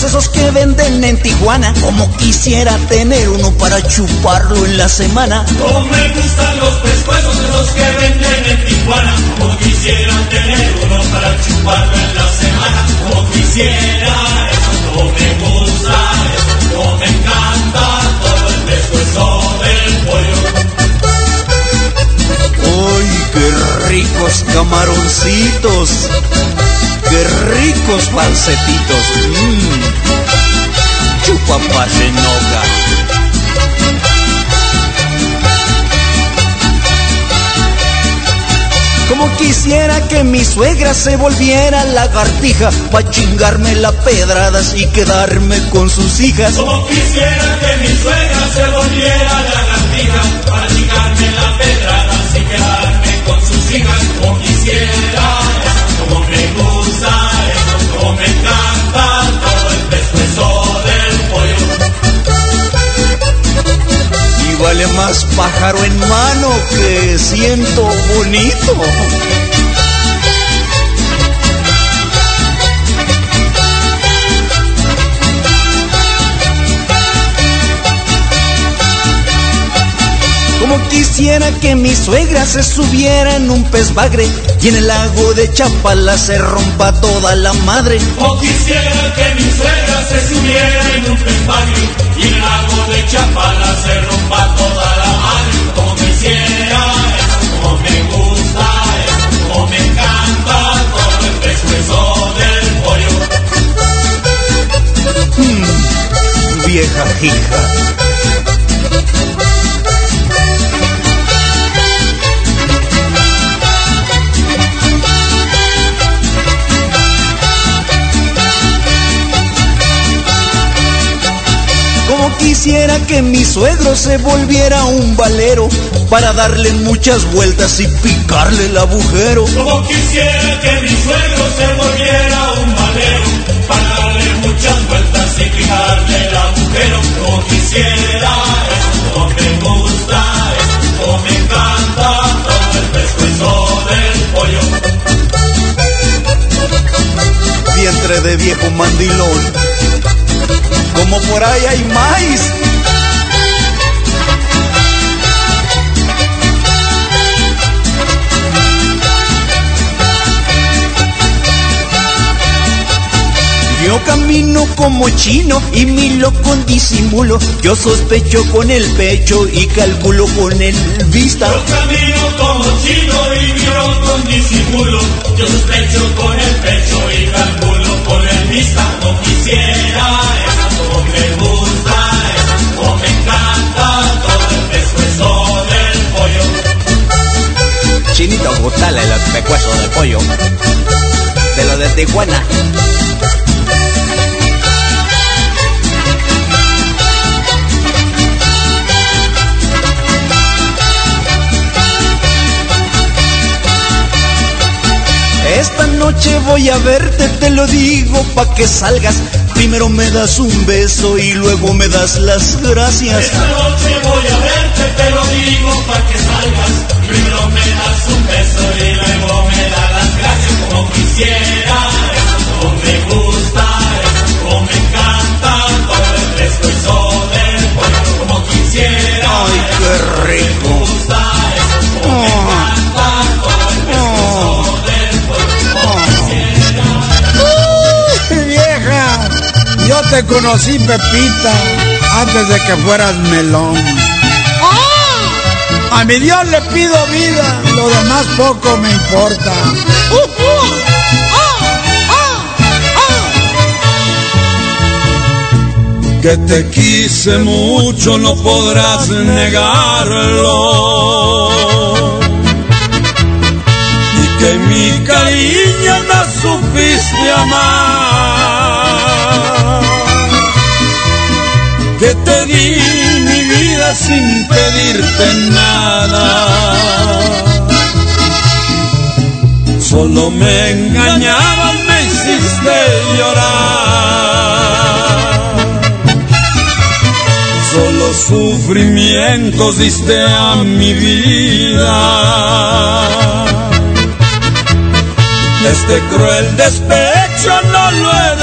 Esos que venden en Tijuana. Como quisiera tener uno para chuparlo en la semana. Como me gustan los pescuezos de los que venden en Tijuana. Como quisiera tener uno para chuparlo en la semana. Como quisiera, eso como me gusta, eso como me encanta. Todo el pescuezo del pollo. ¡Uy, qué ricos camaroncitos! ¡Qué ricos falsetitos! Mmm. Chupa se enoja. Como quisiera que mi suegra se volviera lagartija Pa' chingarme la pedradas y quedarme con sus hijas Como quisiera que mi suegra se volviera lagartija para chingarme la pedrada y quedarme con sus hijas. Como quisiera, vale más pájaro en mano que siento bonito Como quisiera que mi suegra se subiera en un pez bagre y en el lago de Chapala se rompa toda la madre. Como quisiera que mi suegra se subiera en un pespario y en el lago de Chapala se rompa toda la madre. Como quisiera, como me gusta, como me encanta, todo el pescuezo del pollo. Mm, vieja hija. Como quisiera que mi suegro se volviera un valero para darle muchas vueltas y picarle el agujero. Como quisiera que mi suegro se volviera un valero para darle muchas vueltas y picarle el agujero. Como quisiera, eso como me gusta, eso como me encanta, todo el pescuezo del pollo. Vientre de viejo mandilón. Como por ahí hay maíz. Yo camino como chino y miro con disimulo. Yo sospecho con el pecho y calculo con el vista. Yo camino como chino y miro con disimulo. Yo sospecho con el pecho y calculo con el vista. No quisiera, eso como me gusta, eso como me encanta, todo el pescuezo del pollo. Chinito, gustale el pecueso de pollo. De lo de Tijuana. Esta noche voy a verte, te lo digo pa' que salgas. Primero me das un beso y luego me das las gracias. Esta noche voy a verte, te lo digo para que salgas. Primero me das un beso y luego me das las gracias como quisiera. Como me gusta, como me encanta, todo el del pollo como quisiera. Ay, qué rico. Me gusta, te conocí, Pepita, antes de que fueras melón. A mi Dios le pido vida, lo demás poco me importa. Que te quise mucho, no podrás negarlo. Y que mi cariño no supiste amar. Sin pedirte nada. Solo me engañabas, me hiciste llorar. Solo sufrimientos diste a mi vida. Este cruel despecho no lo he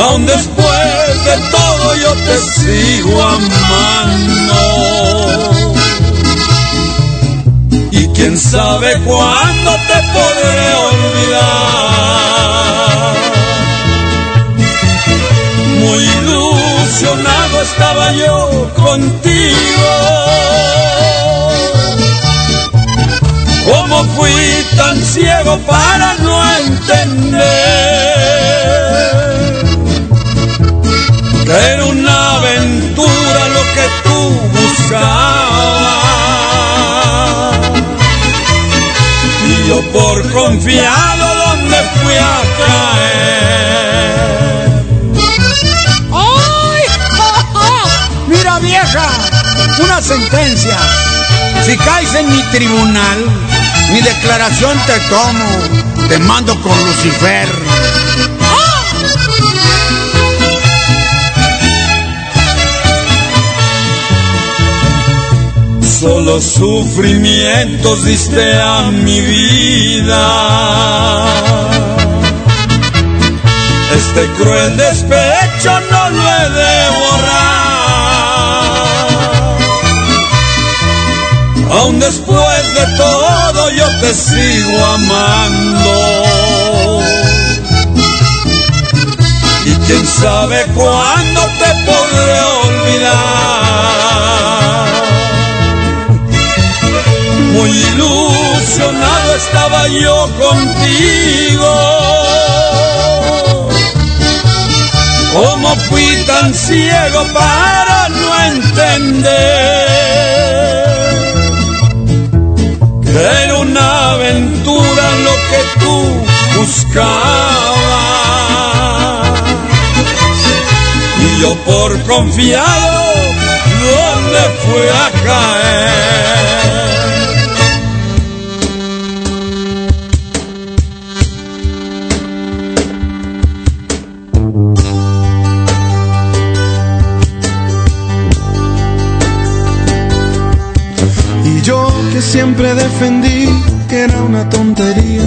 Aún después de todo yo te sigo amando. Y quién sabe cuándo te podré olvidar. Muy ilusionado estaba yo contigo. ¿Cómo fui tan ciego para no entender era una aventura lo que tú buscabas? Y yo por confiado donde fui a caer. ¡Ay! Mira vieja, una sentencia. Si caes en mi tribunal, mi declaración te tomo, te mando con Lucifer. Solo sufrimientos diste a mi vida. Este cruel despecho no lo he de borrar. Aún después de todo yo te sigo amando. Y quién sabe cuándo te podré olvidar. Muy ilusionado estaba yo contigo. ¿Cómo fui tan ciego para no entender era una aventura lo que tú buscabas? Y yo por confiado, ¿dónde fui a caer? Siempre defendí que era una tontería.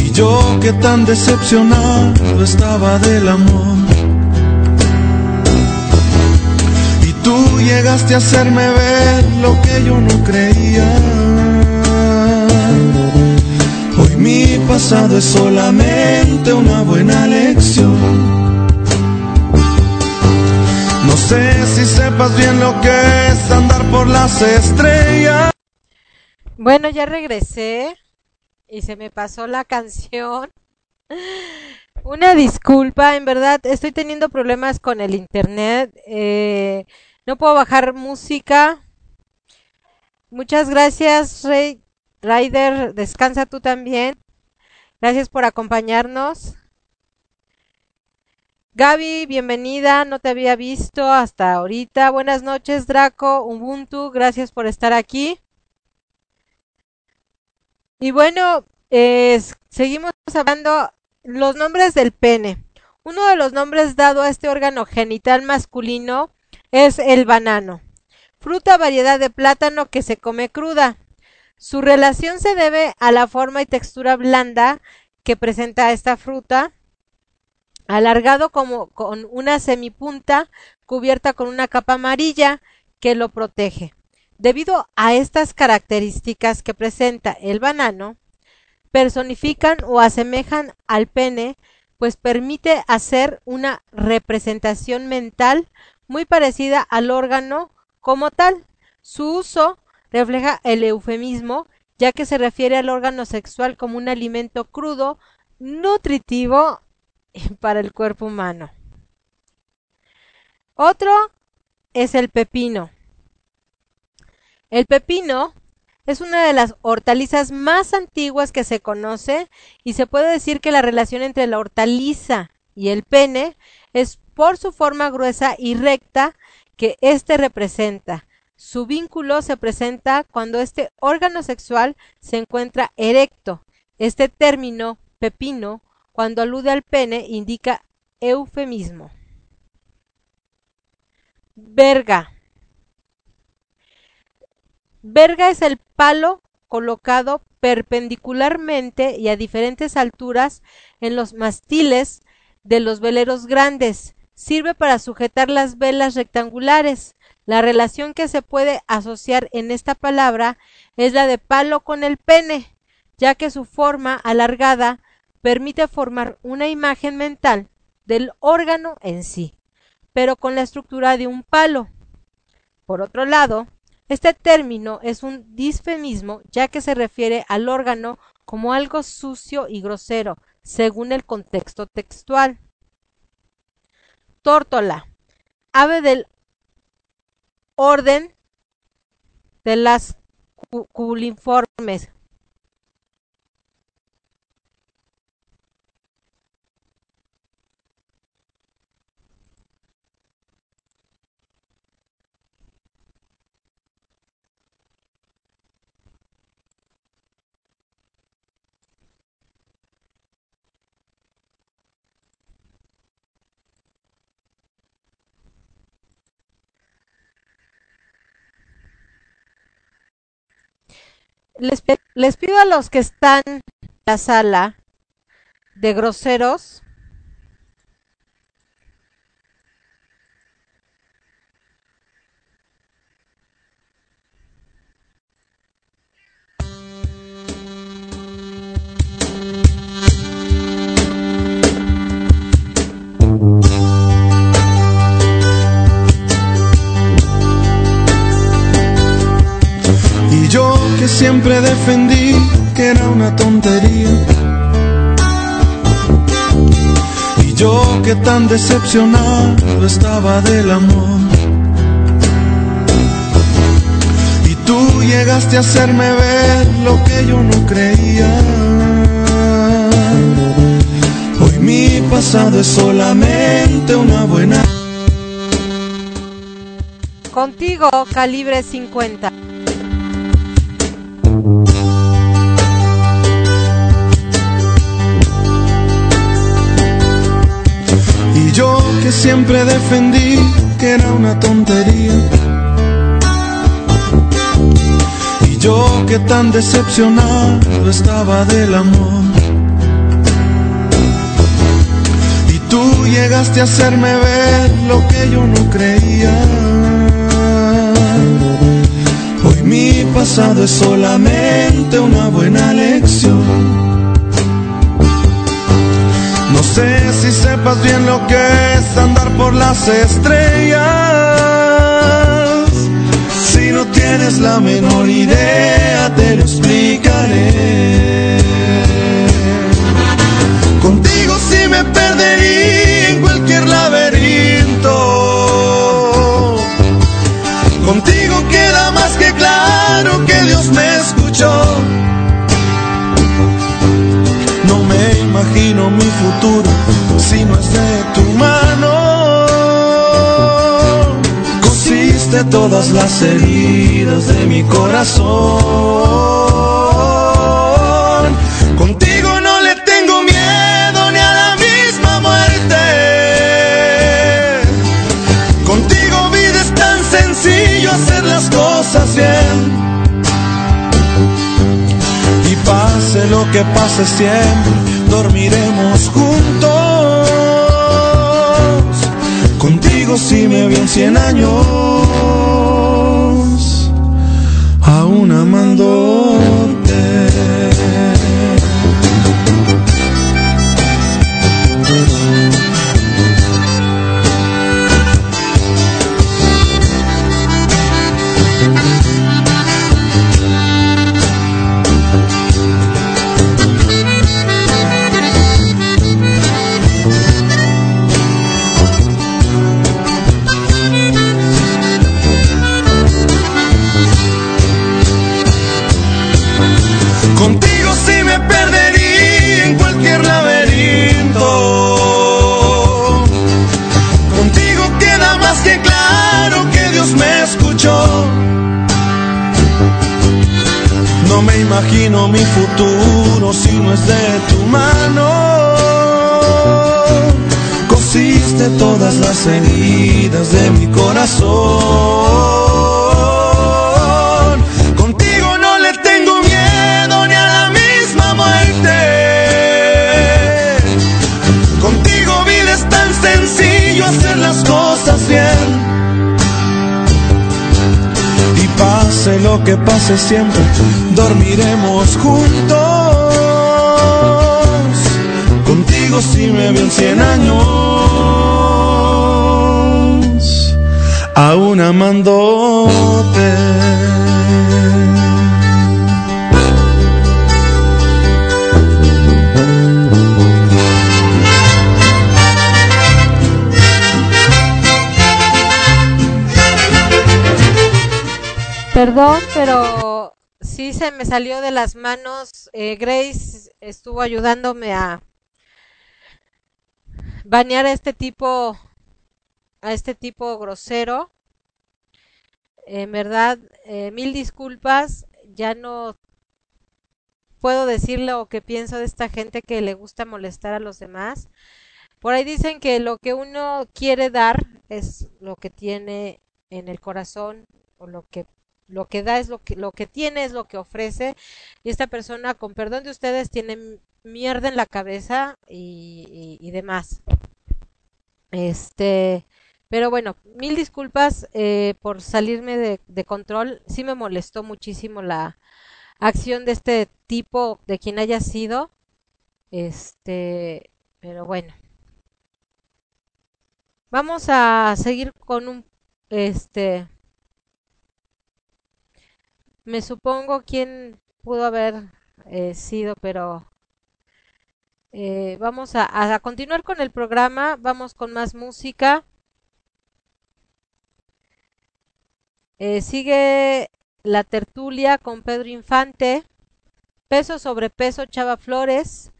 Y yo que tan decepcionado estaba del amor. Y tú llegaste a hacerme ver lo que yo no creía. Hoy mi pasado es solamente una buena lección. No sé si sepas bien lo que es andar por las estrellas. Bueno, ya regresé y se me pasó la canción. Una disculpa, en verdad estoy teniendo problemas con el internet. eh, no puedo bajar música. Muchas gracias, Rey Ryder. Descansa tú también. Gracias por acompañarnos. Gaby, bienvenida, no te había visto hasta ahorita. Buenas noches, Draco, Ubuntu, gracias por estar aquí. Y bueno, es- seguimos hablando los nombres del pene. Uno de los nombres dado a este órgano genital masculino es el banano, fruta variedad de plátano que se come cruda. Su relación se debe a la forma y textura blanda que presenta esta fruta, alargado como con una semipunta cubierta con una capa amarilla que lo protege. Debido a estas características que presenta el banano, personifican o asemejan al pene, pues permite hacer una representación mental muy parecida al órgano como tal. Su uso refleja el eufemismo, ya que se refiere al órgano sexual como un alimento crudo, nutritivo para el cuerpo humano. Otro es el pepino. El pepino Es una de las hortalizas más antiguas que se conoce y se puede decir que la relación entre la hortaliza y el pene es por su forma gruesa y recta que éste representa. Su vínculo se presenta cuando este órgano sexual se encuentra erecto. Este término, pepino, cuando alude al pene, indica eufemismo. Verga. Verga es el palo colocado perpendicularmente y a diferentes alturas en los mastiles de los veleros grandes. Sirve para sujetar las velas rectangulares. La relación que se puede asociar en esta palabra es la de palo con el pene, ya que su forma alargada permite formar una imagen mental del órgano en sí, pero con la estructura de un palo. Por otro lado, este término es un disfemismo ya que se refiere al órgano como algo sucio y grosero, según el contexto textual. Tórtola, ave del orden de las cu- culiformes. Les, les pido a los que están en la sala de groseros siempre defendí que era una tontería. Y yo que tan decepcionado estaba del amor. Y tú llegaste a hacerme ver lo que yo no creía. Hoy mi pasado es solamente una buena. contigo, calibre 50. Yo que siempre defendí que era una tontería. Y yo que tan decepcionado estaba del amor. Y tú llegaste a hacerme ver lo que yo no creía. Hoy mi pasado es solamente una buena lección. No sé si sepas bien lo que es andar por las estrellas. Si no tienes la menor idea, te lo explicaré. Contigo sí me perdería en cualquier laberinto. Contigo futuro si no es de tu mano. Cosiste todas las heridas de mi corazón. Contigo no le tengo miedo ni a la misma muerte. Contigo vida es tan sencillo hacer las cosas bien. Y pase lo que pase siempre, dormiremos juntos. Si me vi en cien años, aún amándote. Siempre, dormiremos juntos. Contigo si me veo en cien años, aún amándote. Perdón, pero se me salió de las manos. Eh, Grace estuvo ayudándome a banear a este tipo, a este tipo grosero. En verdad, eh, mil disculpas. Ya no puedo decir lo que pienso de esta gente que le gusta molestar a los demás. Por ahí dicen que lo que uno quiere dar es lo que tiene en el corazón o lo que lo que da es lo que lo que tiene es lo que ofrece y esta persona con perdón de ustedes tiene mierda en la cabeza y, y, demás. Este pero bueno mil disculpas eh, por salirme de, de control. Sí me molestó muchísimo la acción de este tipo de quien haya sido. Este pero bueno. Vamos a seguir con un este me supongo quién pudo haber eh, sido, pero eh, vamos a, continuar con el programa, vamos con más música. Eh, sigue la tertulia con Pedro Infante, peso sobre peso Chava Flores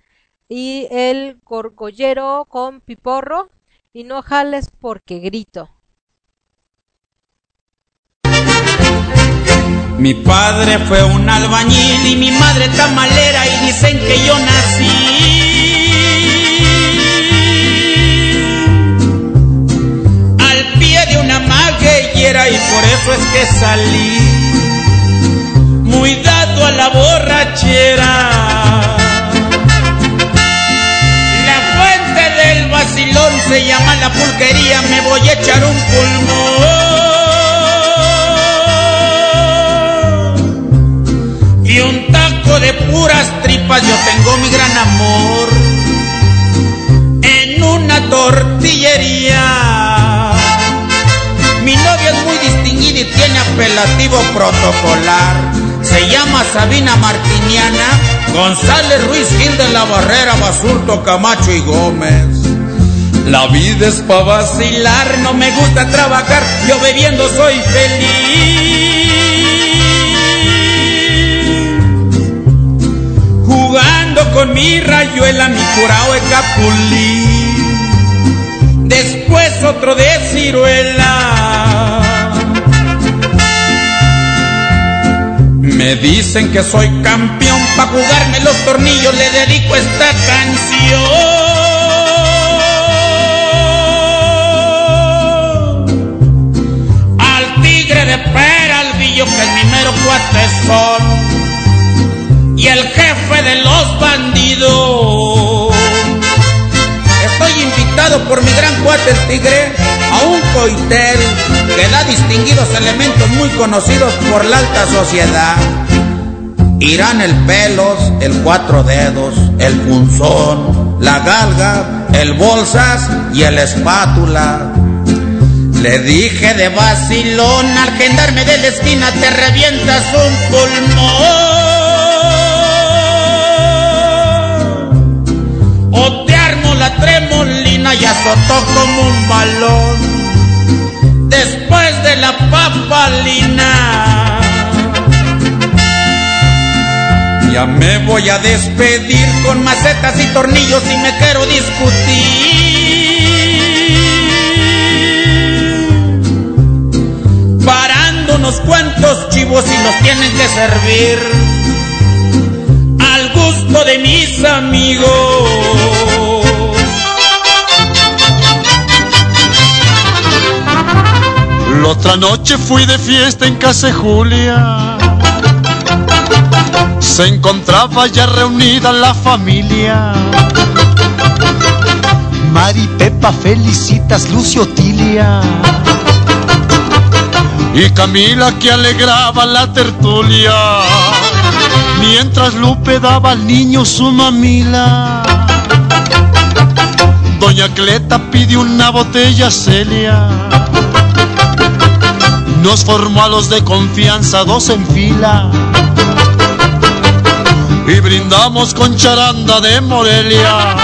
y el gorgollero con Piporro y no jales porque grito. Mi padre fue un albañil y mi madre tamalera y dicen que yo nací al pie de una magueyera y por eso es que salí muy dado a la borrachera. La fuente del vacilón se llama la pulquería, me voy a echar un pulmón. De puras tripas, yo tengo mi gran amor en una tortillería. Mi novia es muy distinguida y tiene apelativo protocolar. Se llama Sabina Martiniana, González Ruiz Gil de la Barrera, Basurto, Camacho y Gómez. La vida es pa' vacilar, no me gusta trabajar, yo bebiendo soy feliz. Con mi rayuela, mi curao de capulí. Después otro de ciruela. Me dicen que soy campeón, pa' jugarme los tornillos le dedico esta canción. Al tigre de Peralvillo, que es mi mero cuatezón, y el jefe de los bandidos. Estoy invitado por mi gran cuate tigre a un coitel que da distinguidos elementos muy conocidos por la alta sociedad. Irán el pelos, el cuatro dedos, el punzón, la galga, el bolsas y el espátula. Le dije de vacilón al gendarme de la esquina te revientas un pulmón. Azotó como un balón. Después de la papalina. Ya me voy a despedir con macetas y tornillos y me quiero discutir. Parando unos cuantos chivos y nos tienen que servir al gusto de mis amigos. La otra noche fui de fiesta en casa Julia. Se encontraba ya reunida la familia. Mari, Pepa, felicitas, Lucio, Tilia. Y Camila que alegraba la tertulia. Mientras Lupe daba al niño su mamila. Doña Cleta pidió una botella Celia. Nos formó a los de confianza dos en fila. Y brindamos con charanda de Morelia.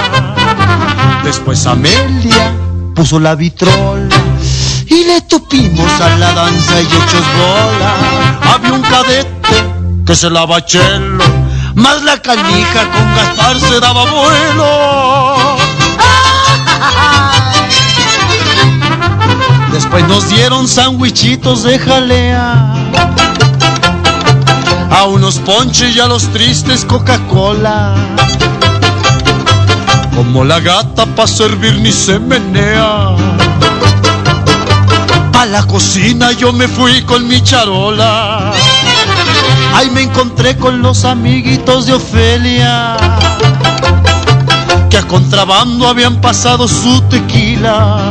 Después Amelia Puso la vitrola y le tupimos a la danza y hechos bola. había un cadete que se lava chelo. Más la canija con Gaspar se daba vuelo. Después nos dieron sandwichitos de jalea. A unos ponches y a los tristes Coca-Cola. Como la gata pa' servir ni se menea. A la cocina yo me fui con mi charola. Ahí me encontré con los amiguitos de Ofelia. Que a contrabando habían pasado su tequila.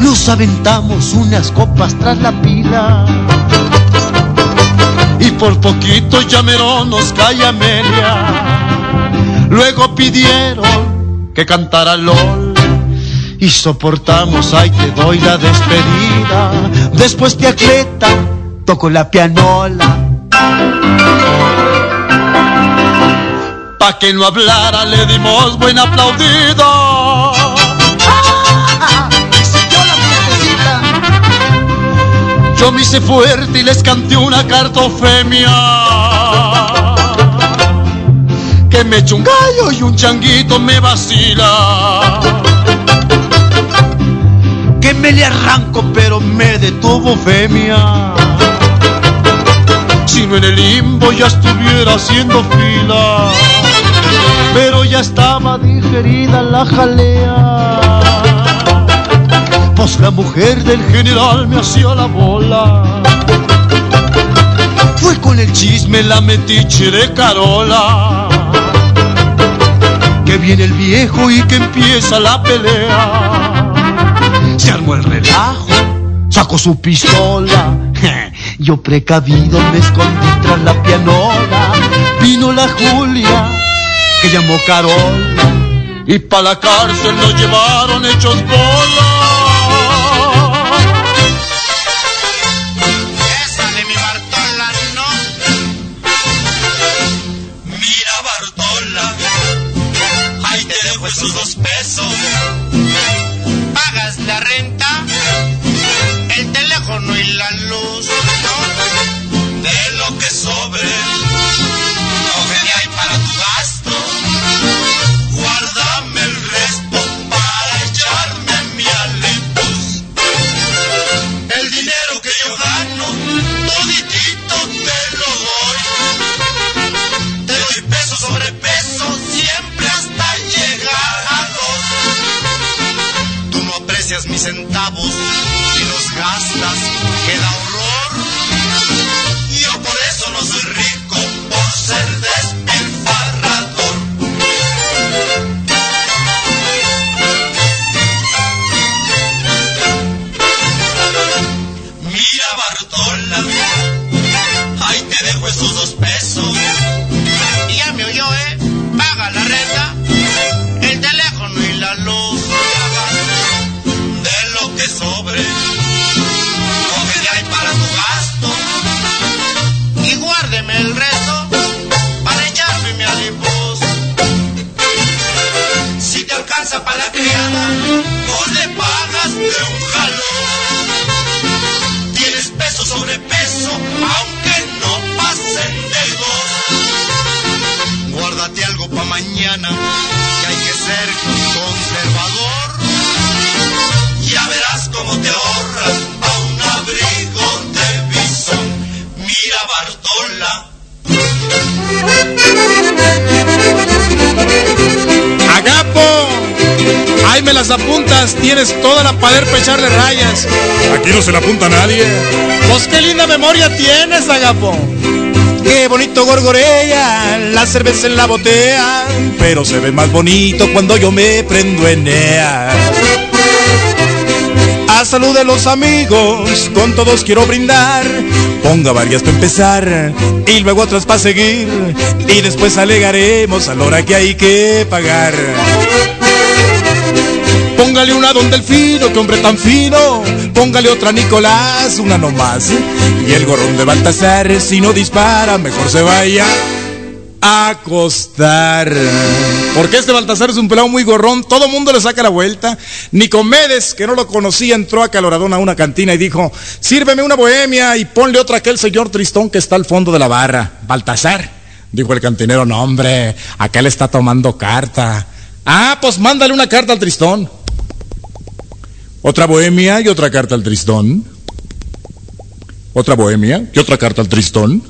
Nos aventamos unas copas tras la pila. Y por poquito ya mero nos cae Amelia. Luego pidieron que cantara LOL. Y soportamos, ay te doy la despedida. Después te acleta, tocó la pianola. Pa' que no hablara le dimos buen aplaudido. Yo me hice fuerte y les canté una cartofemia. Que me echo un gallo y un changuito me vacila. Que me le arranco pero me detuvo femia. Si no en el limbo ya estuviera haciendo fila. Pero ya estaba digerida la jalea. Pues la mujer del general me hacía la bola. Fue con el chisme la metiche de Carola. Que viene el viejo y que empieza la pelea. Se armó el relajo, sacó su pistola. Yo precavido me escondí tras la pianola. Vino la Julia, que llamó Carola. Y pa' la cárcel nos llevaron hechos bola. De lo que sobre, la poder para echarle rayas. Aquí no se la apunta a nadie. Pues qué linda memoria tienes, Agapo. Qué bonito gorgorea la cerveza en la botella, pero se ve más bonito cuando yo me prendo en ella. A salud de los amigos, con todos quiero brindar. Ponga varias para empezar y luego otras para seguir. Y después alegaremos a la hora que hay que pagar. Póngale una Don Delfino, que hombre tan fino. Póngale otra Nicolás, una nomás. Y el gorrón de Baltasar, si no dispara, mejor se vaya a acostar. Porque este Baltasar es un pelado muy gorrón, todo mundo le saca la vuelta. Nicomedes, que no lo conocía, entró a Caloradón a una cantina y dijo, sírveme una bohemia y ponle otra a aquel señor tristón que está al fondo de la barra. Baltasar, dijo el cantinero, no hombre, acá le está tomando carta. Ah, pues mándale una carta al tristón. Otra bohemia y otra carta al tristón. Otra bohemia y otra carta al tristón.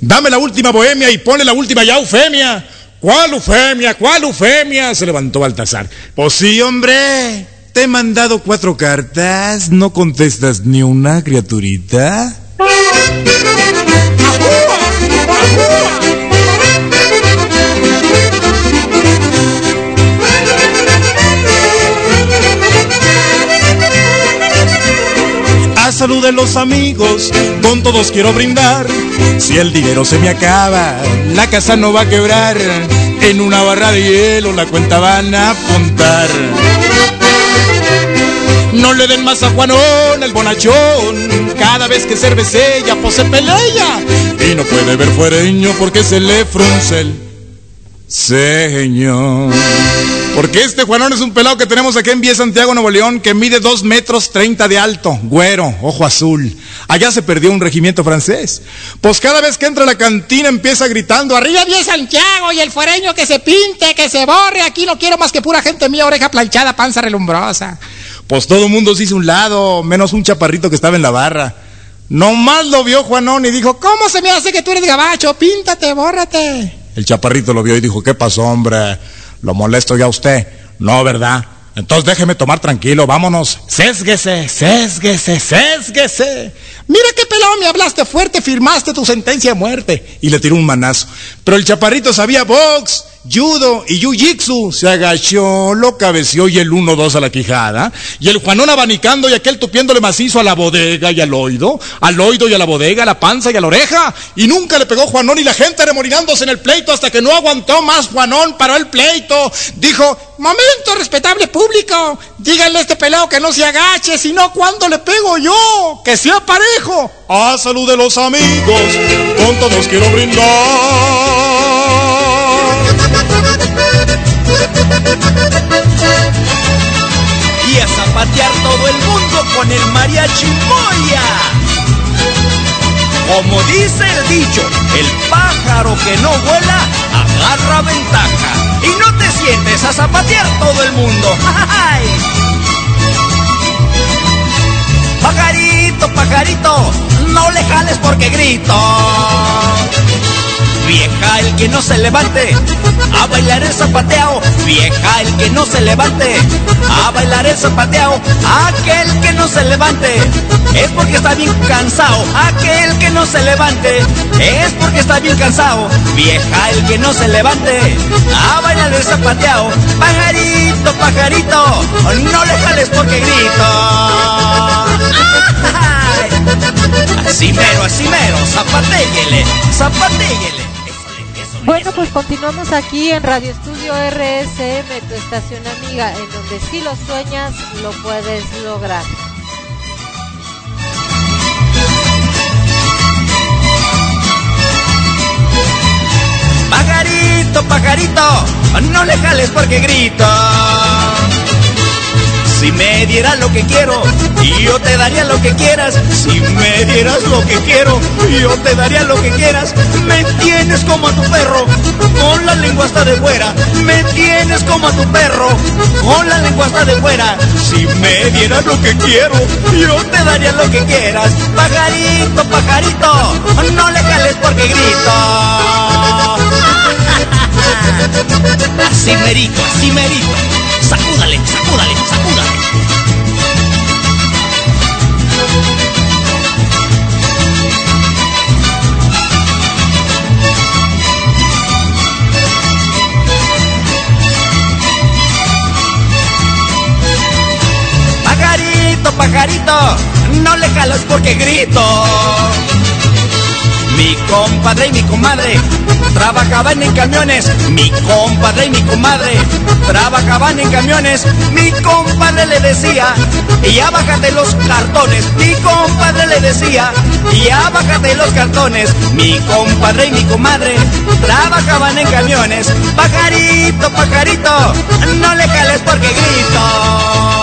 Dame la última bohemia y ponle la última ya eufemia. ¿Cuál eufemia? ¿Cuál eufemia? Se levantó Baltasar. Pues sí, hombre. Te he mandado cuatro cartas. ¿No contestas ni una, criaturita? Salud de los amigos, con todos quiero brindar. Si el dinero se me acaba, la casa no va a quebrar. En una barra de hielo la cuenta van a apuntar. No le den más a Juanón, el bonachón. Cada vez que cervecella, pues se pelea. Y no puede ver fuereño porque se le frunce el Señor. Porque este Juanón es un pelado que tenemos aquí en Vía Santiago, Nuevo León, que mide 2 metros 30 de alto, güero, ojo azul. Allá se perdió un regimiento francés. Pues cada vez que entra a la cantina empieza gritando, arriba Vía Santiago y el fuereño que se pinte, que se borre, aquí no quiero más que pura gente mía, oreja planchada, panza relumbrosa. Pues todo el mundo se hizo un lado, menos un chaparrito que estaba en la barra. Nomás lo vio Juanón y dijo, ¿cómo se me hace que tú eres gabacho? Píntate, bórrate. El chaparrito lo vio y dijo, ¿qué pasó, hombre? ¿Lo molesto ya usted? No, ¿verdad? Entonces déjeme tomar tranquilo, vámonos. Sésguese, sésguese, sésguese. Mira qué pelado me hablaste fuerte, firmaste tu sentencia de muerte. Y le tiró un manazo. Pero el chaparrito sabía box, judo y jiu-jitsu. Se agachó, lo cabeció y el 1-2 a la quijada. Y el Juanón abanicando y aquel tupiéndole macizo a la bodega y al oído. Al oído y a la bodega, a la panza y a la oreja. Y nunca le pegó Juanón y la gente remorinándose en el pleito hasta que no aguantó más Juanón, paró el pleito. Dijo, momento respetable público. Díganle a este pelado que no se agache, sino cuando le pego yo. Que sea parejo. A salud de los amigos, con todos quiero brindar. Y a zapatear todo el mundo con el mariachi Moya. Como dice el dicho, el pájaro que no vuela agarra ventaja. Y no te sientes a zapatear todo el mundo. ¡Ay! Pajarito, pajarito, no le jales porque grito. Vieja el que no se levante, a bailar el zapateado. Vieja el que no se levante, a bailar el zapateado. Aquel que no se levante, es porque está bien cansado. Aquel que no se levante, es porque está bien cansado. Vieja el que no se levante, a bailar el zapateado. Pajarito, pajarito, no le jales porque grito. Así mero, zapatéguele. Bueno, pues continuamos aquí en Radio Estudio RSM, tu estación amiga, en donde si lo sueñas, lo puedes lograr. Pajarito, pajarito, no le jales porque grito. Si me dieras lo que quiero, yo te daría lo que quieras. Si me dieras lo que quiero, yo te daría lo que quieras. Me tienes como a tu perro, con la lengua hasta de fuera. Me tienes como a tu perro, con la lengua hasta de fuera. Si me dieras lo que quiero, yo te daría lo que quieras. Pajarito, pajarito, no le jales porque grito. Así merito, así merito ¡Sacúdale, sacúdale! Pajarito, pajarito, no le jalas porque grito. Mi compadre y mi comadre trabajaban en camiones. Mi compadre y mi comadre trabajaban en camiones. Mi compadre le decía, ya bájate los cartones. Mi compadre le decía, ya bájate los cartones. Mi compadre y mi comadre trabajaban en camiones. Pajarito, pajarito, no le jales porque grito.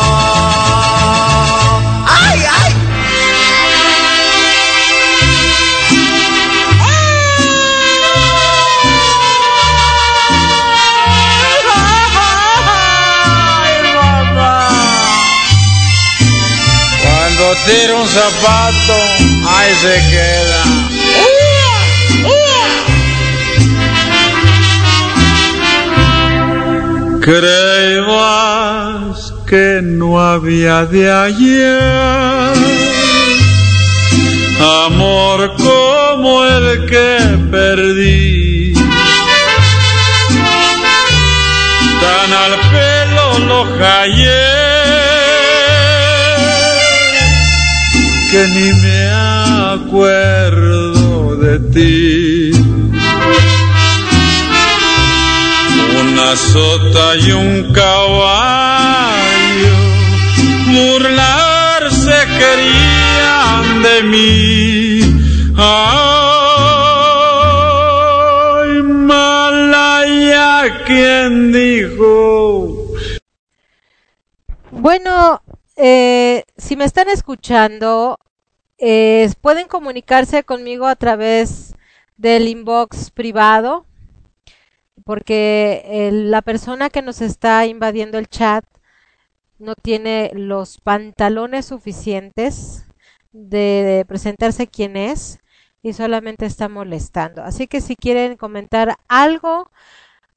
Cuando un zapato, ahí se queda. Creías que no había de ayer amor como el que perdí. Tan al pelo lo hallé que ni me acuerdo de ti. Una sota y un caballo burlarse querían de mí. Ay, Malaya, ¿quién dijo? Bueno, eh, si me están escuchando, eh, pueden comunicarse conmigo a través del inbox privado, porque la persona que nos está invadiendo el chat no tiene los pantalones suficientes de, de presentarse quién es y solamente está molestando. Así que si quieren comentar algo,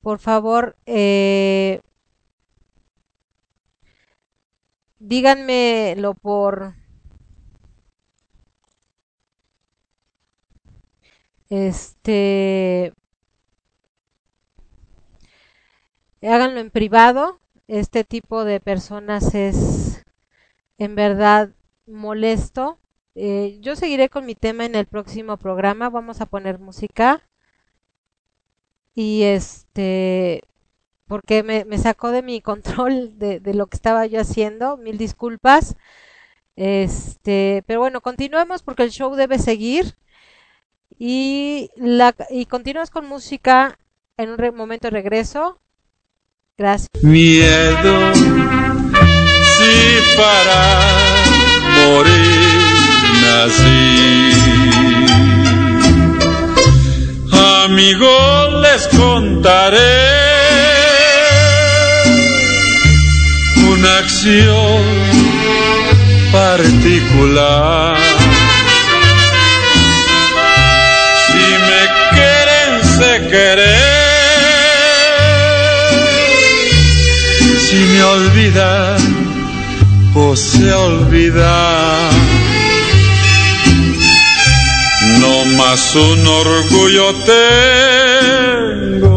por favor, eh, díganmelo por este háganlo en privado. Este tipo de personas es en verdad molesto. Eh, yo seguiré con mi tema en el próximo programa. Vamos a poner música. Y este porque me, me sacó de mi control de, de lo que estaba yo haciendo mil disculpas. Este pero bueno continuemos porque el show debe seguir. Y la y continuamos con música en un momento de regreso. Gracias. Miedo, si para morir nací. Amigos, les contaré acción particular. Si me quieren, se querer. Si me olvidan, pues se olvida. No más un orgullo tengo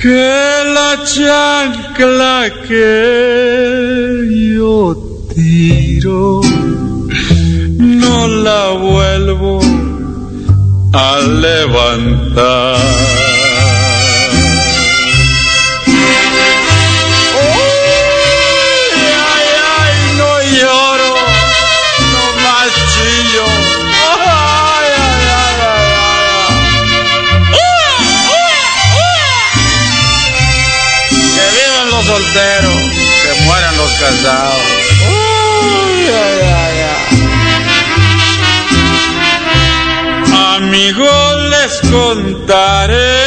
que la chancla que yo tiro no la vuelvo a levantar. Casados. Uy, ay, ay, ay. Amigos, les contaré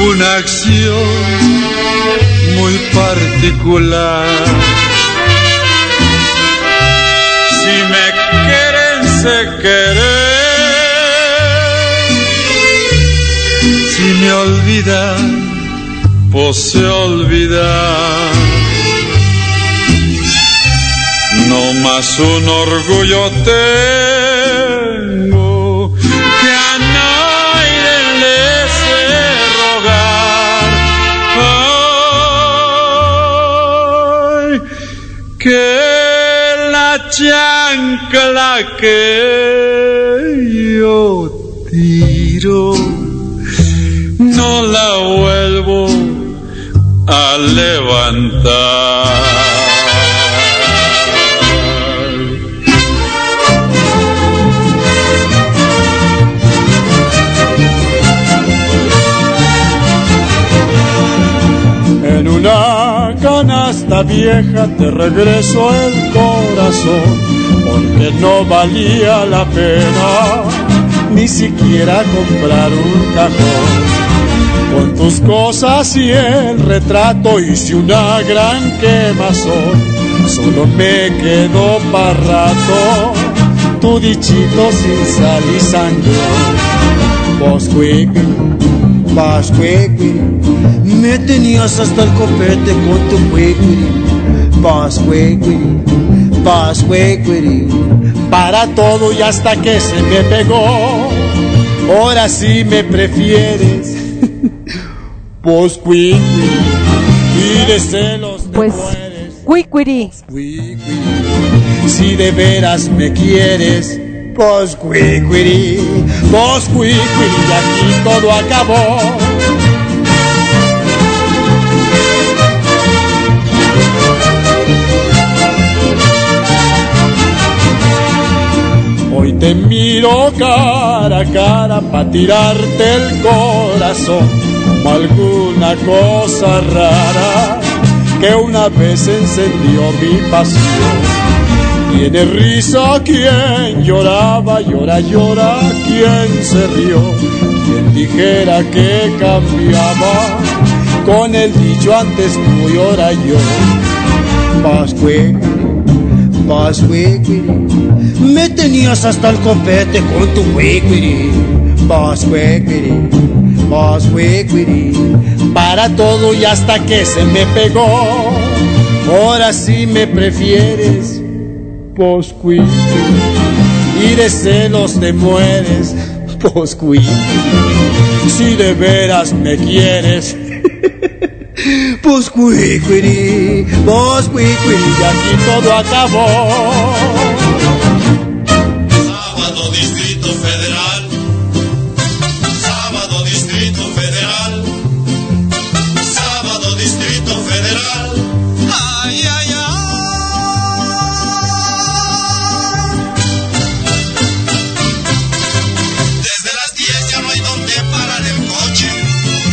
una acción muy particular. Si me quieren, se querer. Si me olvidan, pose olvidar. No más un orgullo tengo que a nadie le rogar. Que la chancla que yo tiro En una canasta vieja te regreso el corazón, porque no valía la pena ni siquiera comprar un cajón. Con tus cosas y el retrato hice una gran quemazón, solo me quedó para rato tu dichito sin sal y sangre. Vos Vas, me tenías hasta el copete con tu cuiquiri. Vas, vas, para todo y hasta que se me pegó. Ahora sí me prefieres. Pues y de celos te Pues, cuiquiri. Si de veras me quieres, pues cuiquiri, pues cuiquiri, y aquí todo acabó. Hoy te miro cara a cara para tirarte el corazón como alguna cosa rara que una vez encendió mi pasión. Tiene risa quien lloraba, llora, llora quien se rió, quien dijera que cambiaba con el dicho antes tú y ahora yo. Vas, vas, me tenías hasta el copete con tu wiquiri, vas, para todo y hasta que se me pegó. Ahora sí me prefieres posqui y de celos te mueres posqui si de veras me quieres posqui posqui y aquí todo acabó